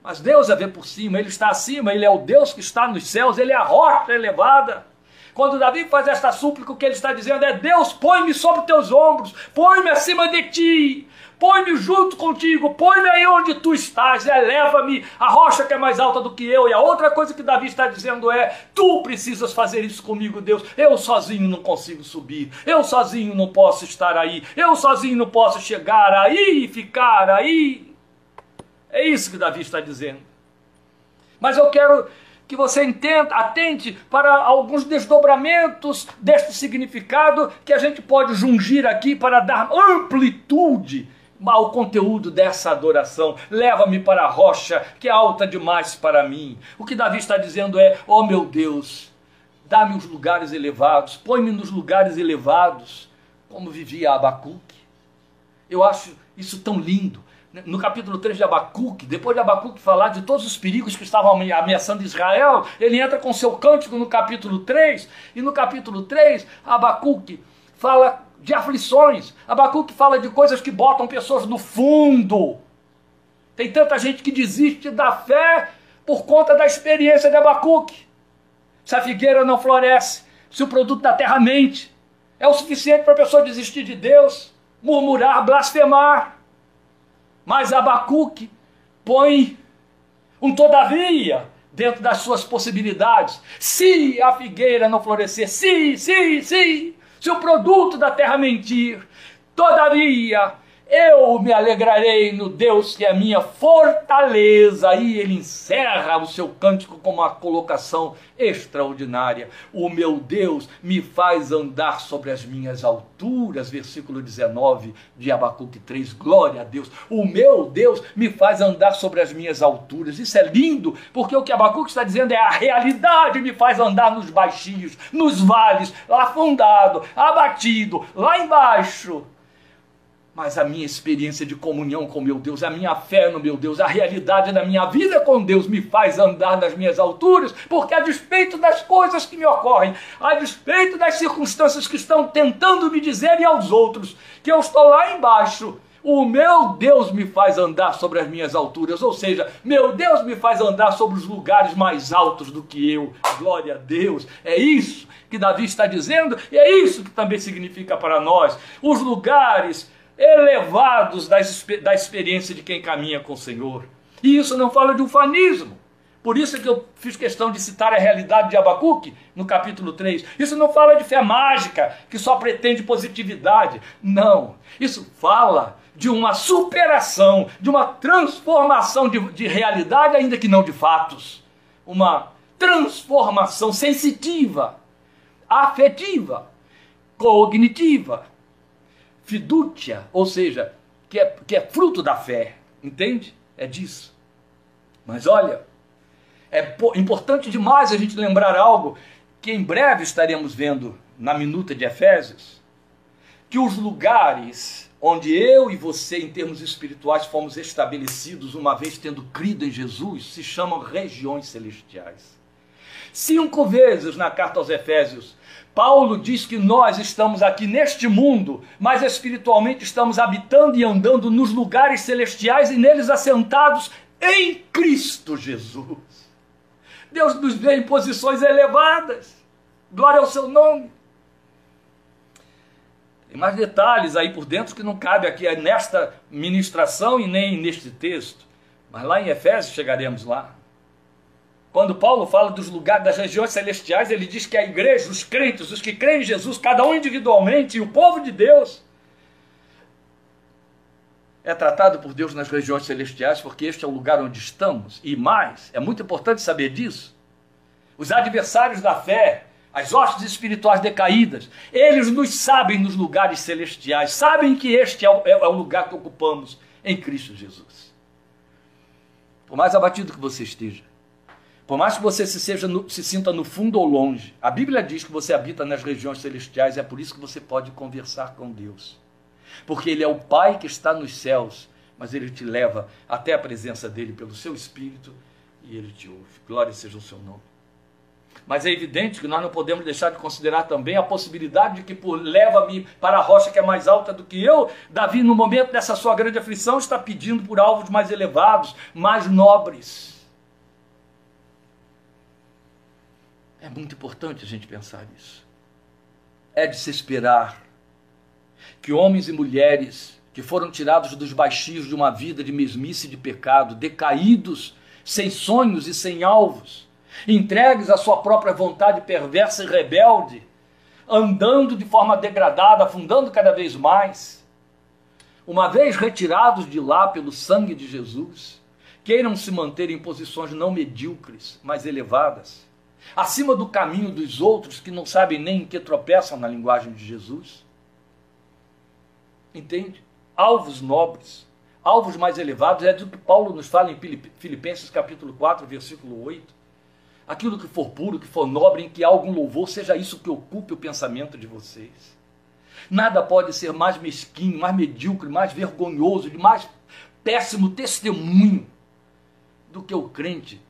Mas Deus a vê por cima, Ele está acima, Ele é o Deus que está nos céus, Ele é a rocha elevada. Quando Davi faz esta súplica, o que ele está dizendo é: Deus, põe-me sobre teus ombros, põe-me acima de ti, põe-me junto contigo, põe-me aí onde tu estás, eleva-me a rocha que é mais alta do que eu. E a outra coisa que Davi está dizendo é: Tu precisas fazer isso comigo, Deus. Eu sozinho não consigo subir, eu sozinho não posso estar aí, eu sozinho não posso chegar aí e ficar aí. É isso que Davi está dizendo. Mas eu quero que você entenda, atente para alguns desdobramentos deste significado que a gente pode jungir aqui para dar amplitude o conteúdo dessa adoração. Leva-me para a rocha que é alta demais para mim. O que Davi está dizendo é: oh meu Deus, dá-me os lugares elevados, põe-me nos lugares elevados, como vivia Abacuque. Eu acho isso tão lindo. No capítulo 3 de Abacuque, depois de Abacuque falar de todos os perigos que estavam ameaçando Israel, ele entra com seu cântico no capítulo 3, e no capítulo 3, Abacuque fala de aflições. Abacuque fala de coisas que botam pessoas no fundo. Tem tanta gente que desiste da fé por conta da experiência de Abacuque. Se a figueira não floresce, se o produto da terra mente, é o suficiente para a pessoa desistir de Deus, murmurar, blasfemar. Mas Abacuque põe um todavia dentro das suas possibilidades. Se a figueira não florescer, se, se, se, se o produto da terra mentir, todavia eu me alegrarei no Deus que é a minha fortaleza. E ele encerra o seu cântico com uma colocação extraordinária. O meu Deus me faz andar sobre as minhas alturas. Versículo 19 de Abacuque 3. Glória a Deus. O meu Deus me faz andar sobre as minhas alturas. Isso é lindo, porque o que Abacuque está dizendo é a realidade me faz andar nos baixinhos, nos vales, afundado, abatido, lá embaixo mas a minha experiência de comunhão com meu Deus, a minha fé no meu Deus, a realidade da minha vida com Deus me faz andar nas minhas alturas, porque a despeito das coisas que me ocorrem, a despeito das circunstâncias que estão tentando me dizer e aos outros que eu estou lá embaixo, o meu Deus me faz andar sobre as minhas alturas, ou seja, meu Deus me faz andar sobre os lugares mais altos do que eu. Glória a Deus. É isso que Davi está dizendo e é isso que também significa para nós. Os lugares elevados da, experiência de quem caminha com o Senhor. E isso não fala de ufanismo. Por isso é que eu fiz questão de citar a realidade de Abacuque no capítulo 3. Isso não fala de fé mágica, que só pretende positividade. Não. Isso fala de uma superação, de uma transformação de, de realidade, ainda que não de fatos. Uma transformação sensitiva, afetiva, cognitiva, fidúcia, ou seja, que é, que é fruto da fé. Entende? É disso. Mas olha, é importante demais a gente lembrar algo que em breve estaremos vendo na minuta de Efésios, que os lugares onde eu e você, em termos espirituais, fomos estabelecidos, uma vez tendo crido em Jesus, se chamam regiões celestiais. Cinco vezes na carta aos Efésios, Paulo diz que nós estamos aqui neste mundo, mas espiritualmente estamos habitando e andando nos lugares celestiais e neles assentados em Cristo Jesus. Deus nos vê em posições elevadas. Glória ao seu nome. Tem mais detalhes aí por dentro que não cabe aqui nesta ministração e nem neste texto. Mas lá em Efésios chegaremos lá. Quando Paulo fala dos lugares das regiões celestiais, ele diz que a igreja, os crentes, os que creem em Jesus, cada um individualmente, e o povo de Deus, é tratado por Deus nas regiões celestiais, porque este é o lugar onde estamos. E mais, é muito importante saber disso. Os adversários da fé, as hostes espirituais decaídas, eles nos sabem nos lugares celestiais, sabem que este é o, é o lugar que ocupamos em Cristo Jesus. Por mais abatido que você esteja, por mais que você se, seja no, se sinta no fundo ou longe, a Bíblia diz que você habita nas regiões celestiais, e é por isso que você pode conversar com Deus. Porque Ele é o Pai que está nos céus, mas Ele te leva até a presença dEle pelo seu Espírito e Ele te ouve. Glória seja o seu nome. Mas é evidente que nós não podemos deixar de considerar também a possibilidade de que, por leva-me para a rocha que é mais alta do que eu, Davi, no momento dessa sua grande aflição, está pedindo por alvos mais elevados, mais nobres. É muito importante a gente pensar nisso. É de se esperar que homens e mulheres que foram tirados dos baixinhos de uma vida de mesmice e de pecado, decaídos, sem sonhos e sem alvos, entregues à sua própria vontade perversa e rebelde, andando de forma degradada, afundando cada vez mais, uma vez retirados de lá pelo sangue de Jesus, queiram se manter em posições não medíocres, mas elevadas acima do caminho dos outros que não sabem nem em que tropeçam na linguagem de Jesus. Entende? alvos nobres, alvos mais elevados, é do que Paulo nos fala em Filipenses capítulo 4, versículo 8. Aquilo que for puro, que for nobre, em que há algum louvor, seja isso que ocupe o pensamento de vocês. Nada pode ser mais mesquinho, mais medíocre, mais vergonhoso, de mais péssimo testemunho do que o crente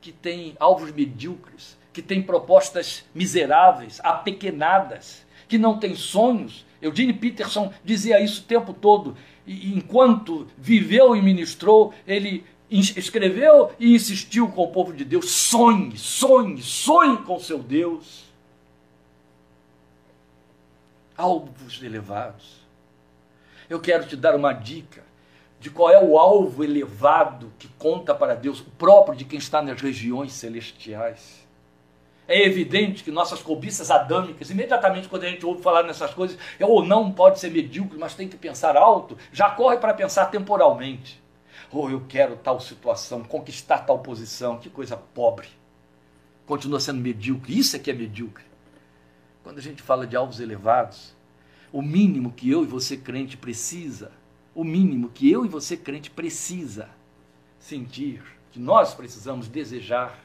que tem alvos medíocres, que tem propostas miseráveis, apequenadas, que não tem sonhos. Eugene Peterson dizia isso o tempo todo. E enquanto viveu e ministrou, ele escreveu e insistiu com o povo de Deus: sonhe, sonhe, sonhe com seu Deus. Alvos elevados. Eu quero te dar uma dica de qual é o alvo elevado que conta para Deus, o próprio de quem está nas regiões celestiais. É evidente que nossas cobiças adâmicas, imediatamente quando a gente ouve falar nessas coisas, é ou não pode ser medíocre, mas tem que pensar alto, já corre para pensar temporalmente. Ou oh, eu quero tal situação, conquistar tal posição, que coisa pobre. Continua sendo medíocre, isso é que é medíocre. Quando a gente fala de alvos elevados, o mínimo que eu e você crente precisa o mínimo que eu e você, crente, precisa sentir, que nós precisamos desejar,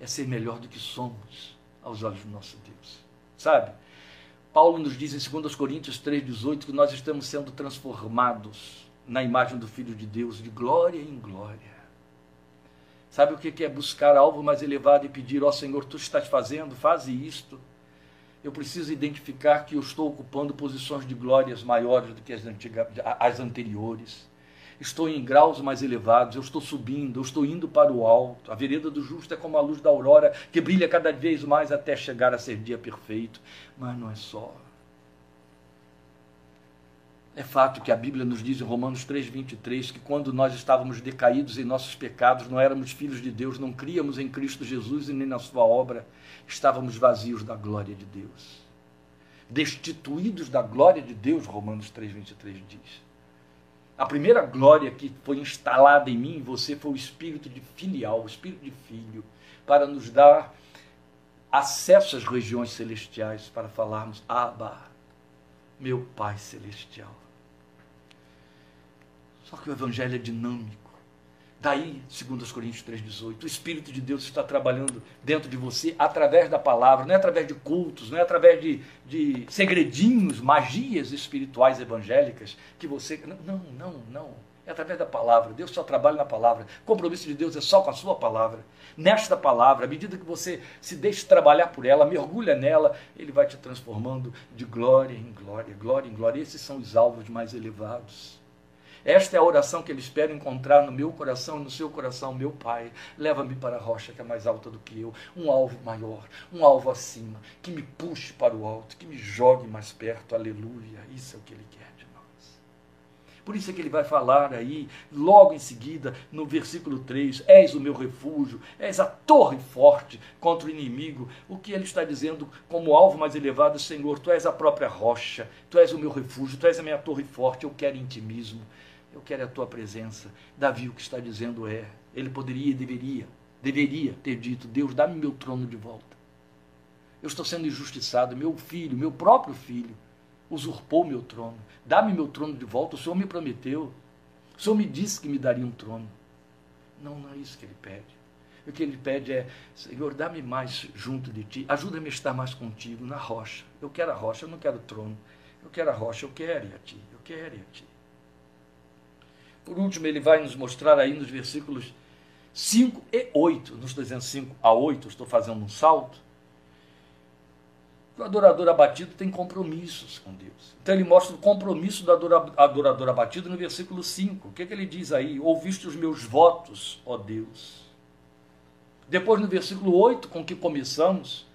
é ser melhor do que somos aos olhos do nosso Deus. Sabe? Paulo nos diz em 2 Coríntios 3,18 que nós estamos sendo transformados na imagem do Filho de Deus, de glória em glória. Sabe o que é buscar algo mais elevado e pedir, ó oh, Senhor, tu estás fazendo, faze isto eu preciso identificar que eu estou ocupando posições de glórias maiores do que as, antigas, as anteriores. Estou em graus mais elevados, eu estou subindo, eu estou indo para o alto. A vereda do justo é como a luz da aurora, que brilha cada vez mais até chegar a ser dia perfeito. Mas não é só. É fato que a Bíblia nos diz em Romanos 3,23 que quando nós estávamos decaídos em nossos pecados, não éramos filhos de Deus, não críamos em Cristo Jesus e nem na Sua obra, estávamos vazios da glória de Deus. Destituídos da glória de Deus, Romanos 3,23 diz. A primeira glória que foi instalada em mim e você foi o espírito de filial, o espírito de filho, para nos dar acesso às regiões celestiais, para falarmos, Abba, meu Pai Celestial. Só que o Evangelho é dinâmico. Daí, segundo os Coríntios 3,18, o Espírito de Deus está trabalhando dentro de você através da palavra, não é através de cultos, não é através de, de segredinhos, magias espirituais evangélicas que você. Não, não, não. É através da palavra. Deus só trabalha na palavra. O compromisso de Deus é só com a sua palavra. Nesta palavra, à medida que você se deixa trabalhar por ela, mergulha nela, ele vai te transformando de glória em glória, glória em glória. Esses são os alvos mais elevados. Esta é a oração que ele espera encontrar no meu coração e no seu coração, meu Pai. Leva-me para a rocha que é mais alta do que eu, um alvo maior, um alvo acima, que me puxe para o alto, que me jogue mais perto. Aleluia. Isso é o que ele quer de nós. Por isso é que ele vai falar aí, logo em seguida, no versículo 3: És o meu refúgio, és a torre forte contra o inimigo. O que ele está dizendo como alvo mais elevado, Senhor, tu és a própria rocha, tu és o meu refúgio, tu és a minha torre forte, eu quero intimismo. Eu quero a tua presença. Davi o que está dizendo é: ele poderia e deveria, deveria ter dito: Deus, dá-me meu trono de volta. Eu estou sendo injustiçado. Meu filho, meu próprio filho, usurpou meu trono. Dá-me meu trono de volta. O Senhor me prometeu. O Senhor me disse que me daria um trono. Não, não é isso que ele pede. O que ele pede é: Senhor, dá-me mais junto de ti. Ajuda-me a estar mais contigo na rocha. Eu quero a rocha, eu não quero o trono. Eu quero a rocha, eu quero a ti. Eu quero a ti. Por último, ele vai nos mostrar aí nos versículos 5 e 8, nos 205 a 8, estou fazendo um salto. O adorador abatido tem compromissos com Deus. Então ele mostra o compromisso do adorador abatido no versículo 5. O que, é que ele diz aí? Ouviste os meus votos, ó Deus. Depois no versículo 8, com que começamos,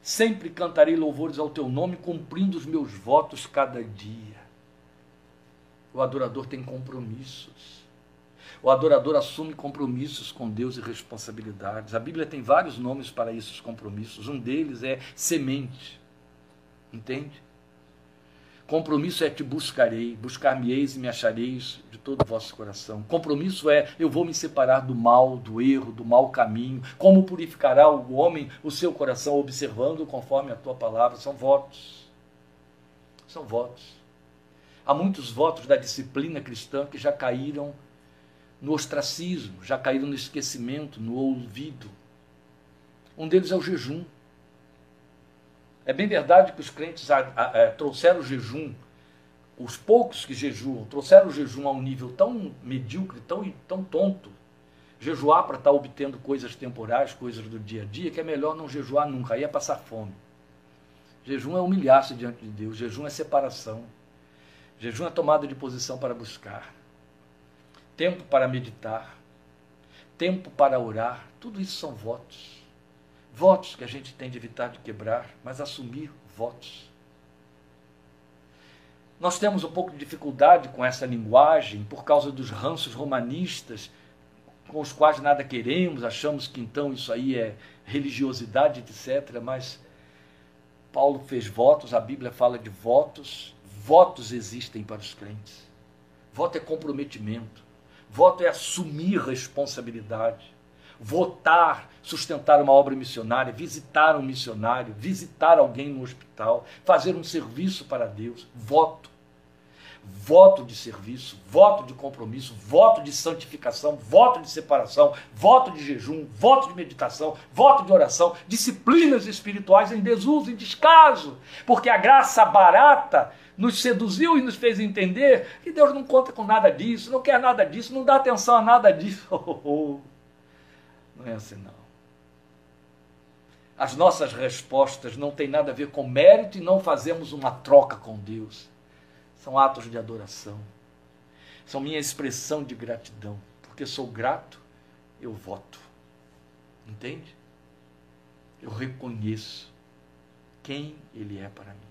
sempre cantarei louvores ao teu nome, cumprindo os meus votos cada dia. O adorador tem compromissos. O adorador assume compromissos com Deus e responsabilidades. A Bíblia tem vários nomes para esses compromissos. Um deles é semente. Entende? Compromisso é te buscarei, buscar-me-eis e me achareis de todo o vosso coração. Compromisso é eu vou me separar do mal, do erro, do mau caminho. Como purificará o homem o seu coração observando conforme a tua palavra? São votos. São votos. Há muitos votos da disciplina cristã que já caíram no ostracismo, já caíram no esquecimento, no olvido. Um deles é o jejum. É bem verdade que os crentes a, a, a, trouxeram o jejum, os poucos que jejuam, trouxeram o jejum a um nível tão medíocre, tão, tão tonto, jejuar para estar obtendo coisas temporais, coisas do dia a dia, que é melhor não jejuar nunca, aí é passar fome. Jejum é humilhar-se diante de Deus, jejum é separação, jejum é tomada de posição para buscar, tempo para meditar, tempo para orar, tudo isso são votos. Votos que a gente tem de evitar de quebrar, mas assumir votos. Nós temos um pouco de dificuldade com essa linguagem por causa dos ranços romanistas com os quais nada queremos, achamos que então isso aí é religiosidade, etc. Mas Paulo fez votos, a Bíblia fala de votos, votos existem para os crentes. Voto é comprometimento, voto é assumir responsabilidade, votar, sustentar uma obra missionária, visitar um missionário, visitar alguém no hospital, fazer um serviço para Deus. Voto voto de serviço, voto de compromisso, voto de santificação, voto de separação, voto de jejum, voto de meditação, voto de oração, disciplinas espirituais em desuso, em descaso, porque a graça barata nos seduziu e nos fez entender que Deus não conta com nada disso, não quer nada disso, não dá atenção a nada disso. [laughs] Não é assim não. As nossas respostas não têm nada a ver com mérito e não fazemos uma troca com Deus são atos de adoração, são minha expressão de gratidão. Porque sou grato, eu voto. Entende? Eu reconheço quem Ele é para mim.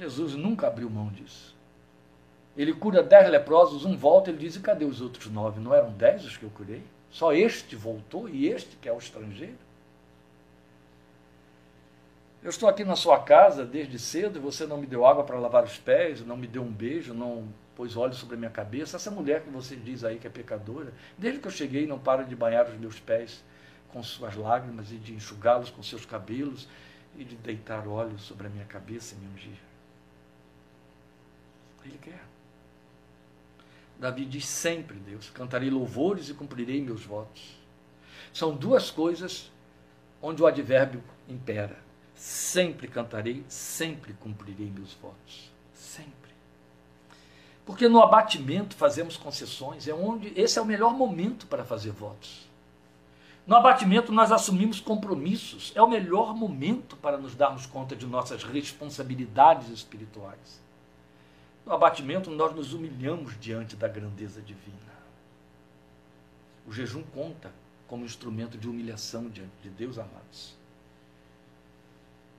Jesus nunca abriu mão disso. Ele cura dez leprosos, um volta, ele diz: e cadê os outros nove? Não eram dez os que eu curei? Só este voltou e este que é o estrangeiro? Eu estou aqui na sua casa desde cedo e você não me deu água para lavar os pés, não me deu um beijo, não pôs óleo sobre a minha cabeça. Essa mulher que você diz aí que é pecadora, desde que eu cheguei não para de banhar os meus pés com suas lágrimas e de enxugá-los com seus cabelos e de deitar óleo sobre a minha cabeça e me ungir. Ele quer. Davi diz sempre, Deus, cantarei louvores e cumprirei meus votos. São duas coisas onde o advérbio impera Sempre cantarei, sempre cumprirei meus votos. Sempre. Porque no abatimento fazemos concessões, é onde esse é o melhor momento para fazer votos. No abatimento nós assumimos compromissos, é o melhor momento para nos darmos conta de nossas responsabilidades espirituais. No abatimento nós nos humilhamos diante da grandeza divina. O jejum conta como instrumento de humilhação diante de Deus, amados.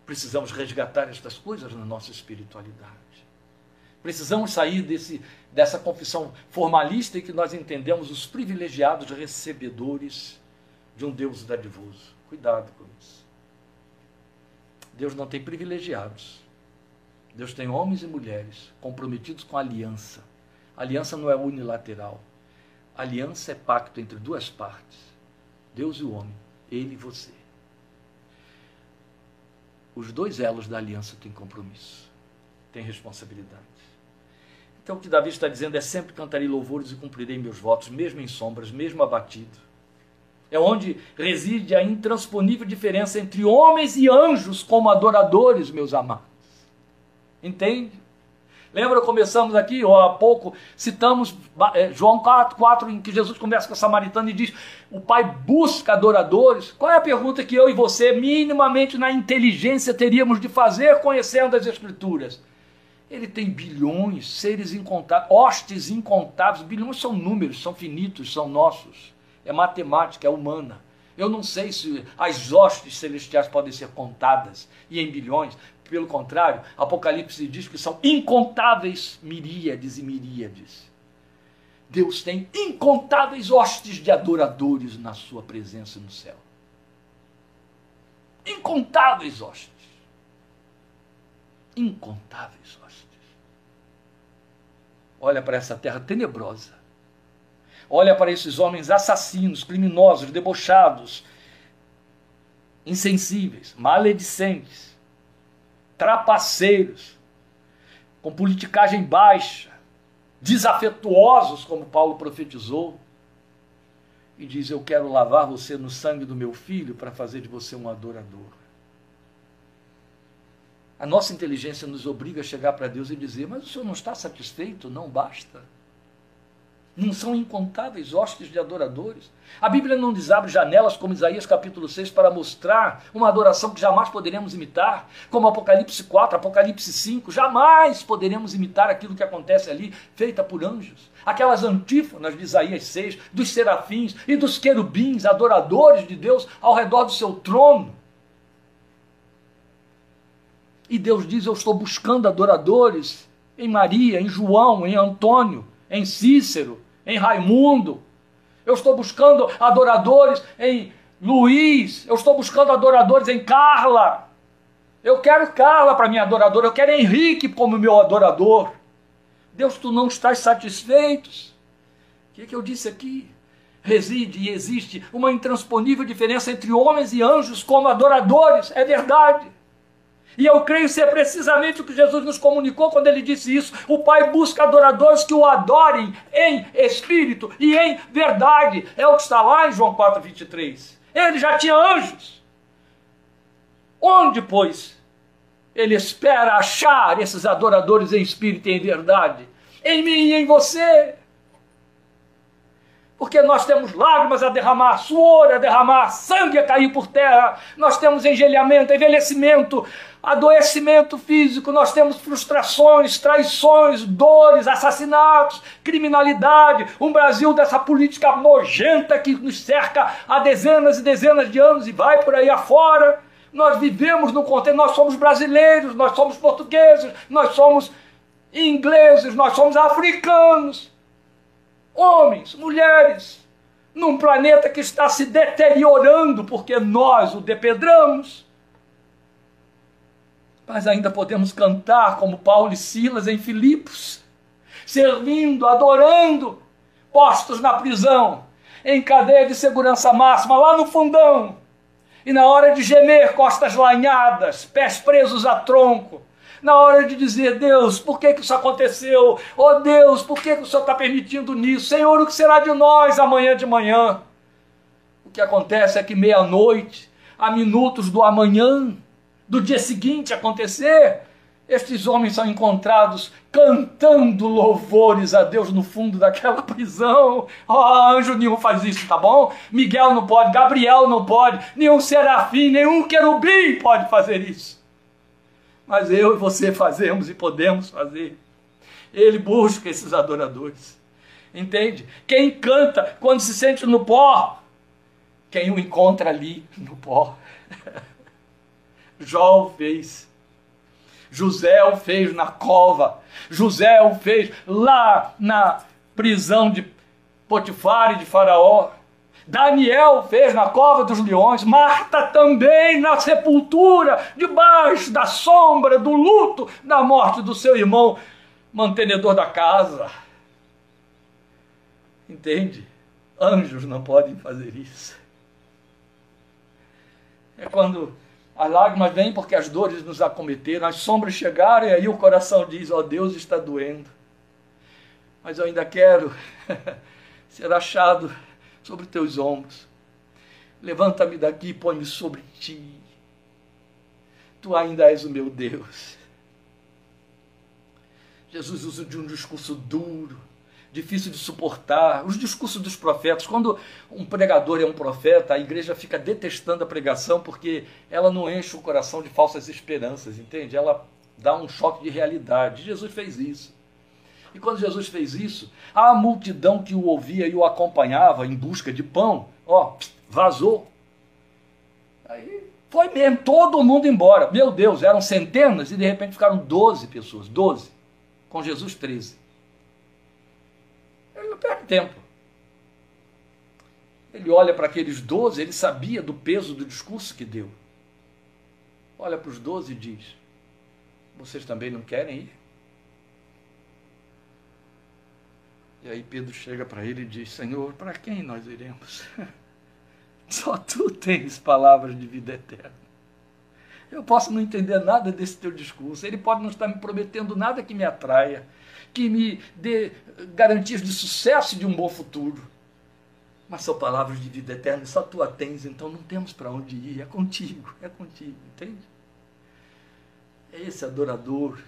Precisamos resgatar estas coisas na nossa espiritualidade. Precisamos sair desse, dessa confissão formalista em que nós entendemos os privilegiados recebedores de um Deus dadivoso. Cuidado com isso. Deus não tem privilegiados. Deus tem homens e mulheres comprometidos com a aliança. A aliança não é unilateral. A aliança é pacto entre duas partes: Deus e o homem, ele e você os dois elos da aliança têm compromisso, têm responsabilidade. Então o que Davi está dizendo é sempre cantarei louvores e cumprirei meus votos, mesmo em sombras, mesmo abatido. É onde reside a intransponível diferença entre homens e anjos como adoradores, meus amados. Entende? Lembra, começamos aqui, ou há pouco, citamos é, João 4, 4, em que Jesus conversa com a samaritana e diz: O Pai busca adoradores. Qual é a pergunta que eu e você, minimamente na inteligência, teríamos de fazer conhecendo as Escrituras? Ele tem bilhões, seres incontáveis, hostes incontáveis. Bilhões são números, são finitos, são nossos. É matemática, é humana. Eu não sei se as hostes celestiais podem ser contadas e em bilhões, pelo contrário, Apocalipse diz que são incontáveis miríades e miríades. Deus tem incontáveis hostes de adoradores na sua presença no céu. Incontáveis hostes. Incontáveis hostes. Olha para essa terra tenebrosa. Olha para esses homens assassinos, criminosos, debochados, insensíveis, maledicentes trapaceiros, com politicagem baixa, desafetuosos, como Paulo profetizou, e diz: Eu quero lavar você no sangue do meu filho para fazer de você um adorador. A nossa inteligência nos obriga a chegar para Deus e dizer: Mas o senhor não está satisfeito? Não basta. Não são incontáveis hostes de adoradores. A Bíblia não nos abre janelas, como Isaías capítulo 6, para mostrar uma adoração que jamais poderemos imitar, como Apocalipse 4, Apocalipse 5, jamais poderemos imitar aquilo que acontece ali, feita por anjos. Aquelas antífonas de Isaías 6, dos serafins e dos querubins, adoradores de Deus ao redor do seu trono. E Deus diz: Eu estou buscando adoradores em Maria, em João, em Antônio, em Cícero, em Raimundo. Eu estou buscando adoradores em Luiz. Eu estou buscando adoradores em Carla. Eu quero Carla para minha adoradora. Eu quero Henrique como meu adorador. Deus, tu não estás satisfeito? O que, é que eu disse aqui? Reside e existe uma intransponível diferença entre homens e anjos como adoradores. É verdade. E eu creio ser precisamente o que Jesus nos comunicou quando ele disse isso. O Pai busca adoradores que o adorem em espírito e em verdade. É o que está lá em João 4, 23. Ele já tinha anjos. Onde, pois, ele espera achar esses adoradores em espírito e em verdade? Em mim e em você porque nós temos lágrimas a derramar, suor a derramar, sangue a cair por terra, nós temos engelhamento, envelhecimento, adoecimento físico, nós temos frustrações, traições, dores, assassinatos, criminalidade, um Brasil dessa política nojenta que nos cerca há dezenas e dezenas de anos e vai por aí afora. Nós vivemos no contexto, nós somos brasileiros, nós somos portugueses, nós somos ingleses, nós somos africanos homens, mulheres, num planeta que está se deteriorando porque nós o depedramos. Mas ainda podemos cantar como Paulo e Silas em Filipos, servindo, adorando, postos na prisão, em cadeia de segurança máxima, lá no fundão. E na hora de gemer, costas lanhadas, pés presos a tronco, na hora de dizer, Deus, por que, que isso aconteceu? Oh Deus, por que, que o Senhor está permitindo nisso? Senhor, o que será de nós amanhã de manhã? O que acontece é que meia-noite, a minutos do amanhã, do dia seguinte acontecer, estes homens são encontrados cantando louvores a Deus no fundo daquela [laughs] prisão. Oh, anjo nenhum faz isso, tá bom? Miguel não pode, Gabriel não pode, nenhum serafim, nenhum querubim pode fazer isso mas eu e você fazemos e podemos fazer. Ele busca esses adoradores. Entende? Quem canta quando se sente no pó, quem o encontra ali no pó. [laughs] Jó o fez. José o fez na cova. José o fez lá na prisão de Potifar e de Faraó. Daniel fez na cova dos leões, Marta também na sepultura, debaixo da sombra do luto da morte do seu irmão, mantenedor da casa. Entende? Anjos não podem fazer isso. É quando as lágrimas vêm porque as dores nos acometeram, as sombras chegaram e aí o coração diz: Ó oh, Deus está doendo. Mas eu ainda quero [laughs] ser achado sobre teus ombros. Levanta-me daqui e põe-me sobre ti. Tu ainda és o meu Deus. Jesus usa de um discurso duro, difícil de suportar. Os discursos dos profetas. Quando um pregador é um profeta, a igreja fica detestando a pregação porque ela não enche o coração de falsas esperanças, entende? Ela dá um choque de realidade. Jesus fez isso. E quando Jesus fez isso, a multidão que o ouvia e o acompanhava em busca de pão, ó, vazou. Aí foi mesmo, todo mundo embora. Meu Deus, eram centenas e de repente ficaram 12 pessoas, 12. Com Jesus, 13. Ele não perde tempo. Ele olha para aqueles 12, ele sabia do peso do discurso que deu. Olha para os 12 e diz: Vocês também não querem ir? E aí Pedro chega para ele e diz: Senhor, para quem nós iremos? [laughs] Só tu tens palavras de vida eterna. Eu posso não entender nada desse teu discurso. Ele pode não estar me prometendo nada que me atraia, que me dê garantias de sucesso e de um bom futuro. Mas são palavras de vida eterna, só tu a tens, então não temos para onde ir. É contigo, é contigo, entende? É esse adorador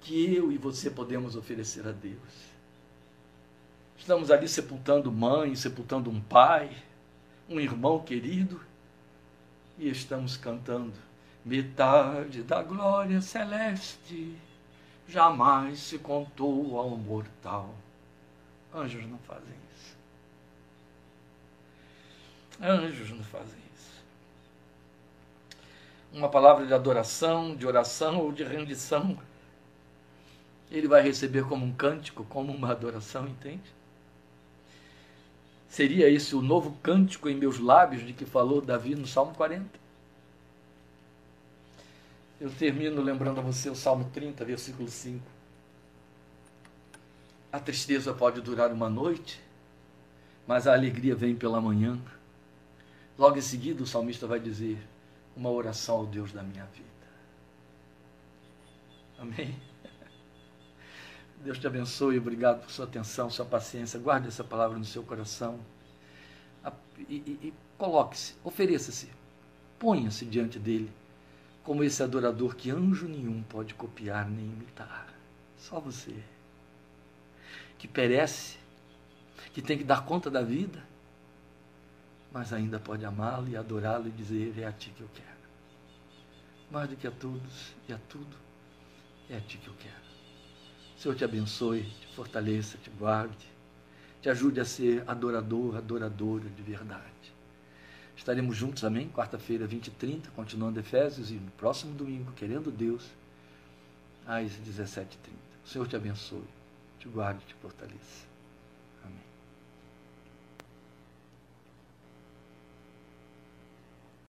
que eu e você podemos oferecer a Deus. Estamos ali sepultando mãe, sepultando um pai, um irmão querido, e estamos cantando metade da glória celeste jamais se contou ao mortal. Anjos não fazem isso. Anjos não fazem isso. Uma palavra de adoração, de oração ou de rendição, ele vai receber como um cântico, como uma adoração, entende? Seria esse o novo cântico em meus lábios de que falou Davi no Salmo 40? Eu termino lembrando a você o Salmo 30, versículo 5. A tristeza pode durar uma noite, mas a alegria vem pela manhã. Logo em seguida, o salmista vai dizer: Uma oração ao Deus da minha vida. Amém? [laughs] Deus te abençoe, obrigado por sua atenção, sua paciência. Guarde essa palavra no seu coração. E, e, e coloque-se, ofereça-se, ponha-se diante dele como esse adorador que anjo nenhum pode copiar nem imitar. Só você. Que perece, que tem que dar conta da vida, mas ainda pode amá-lo e adorá-lo e dizer: É a ti que eu quero. Mais do que a todos e a tudo, é a ti que eu quero. Senhor te abençoe, te fortaleça, te guarde, te ajude a ser adorador, adoradora de verdade. Estaremos juntos, amém? Quarta-feira, 20 e 30, continuando Efésios, e no próximo domingo, querendo Deus, às 17h30. O Senhor te abençoe, te guarde, te fortaleça.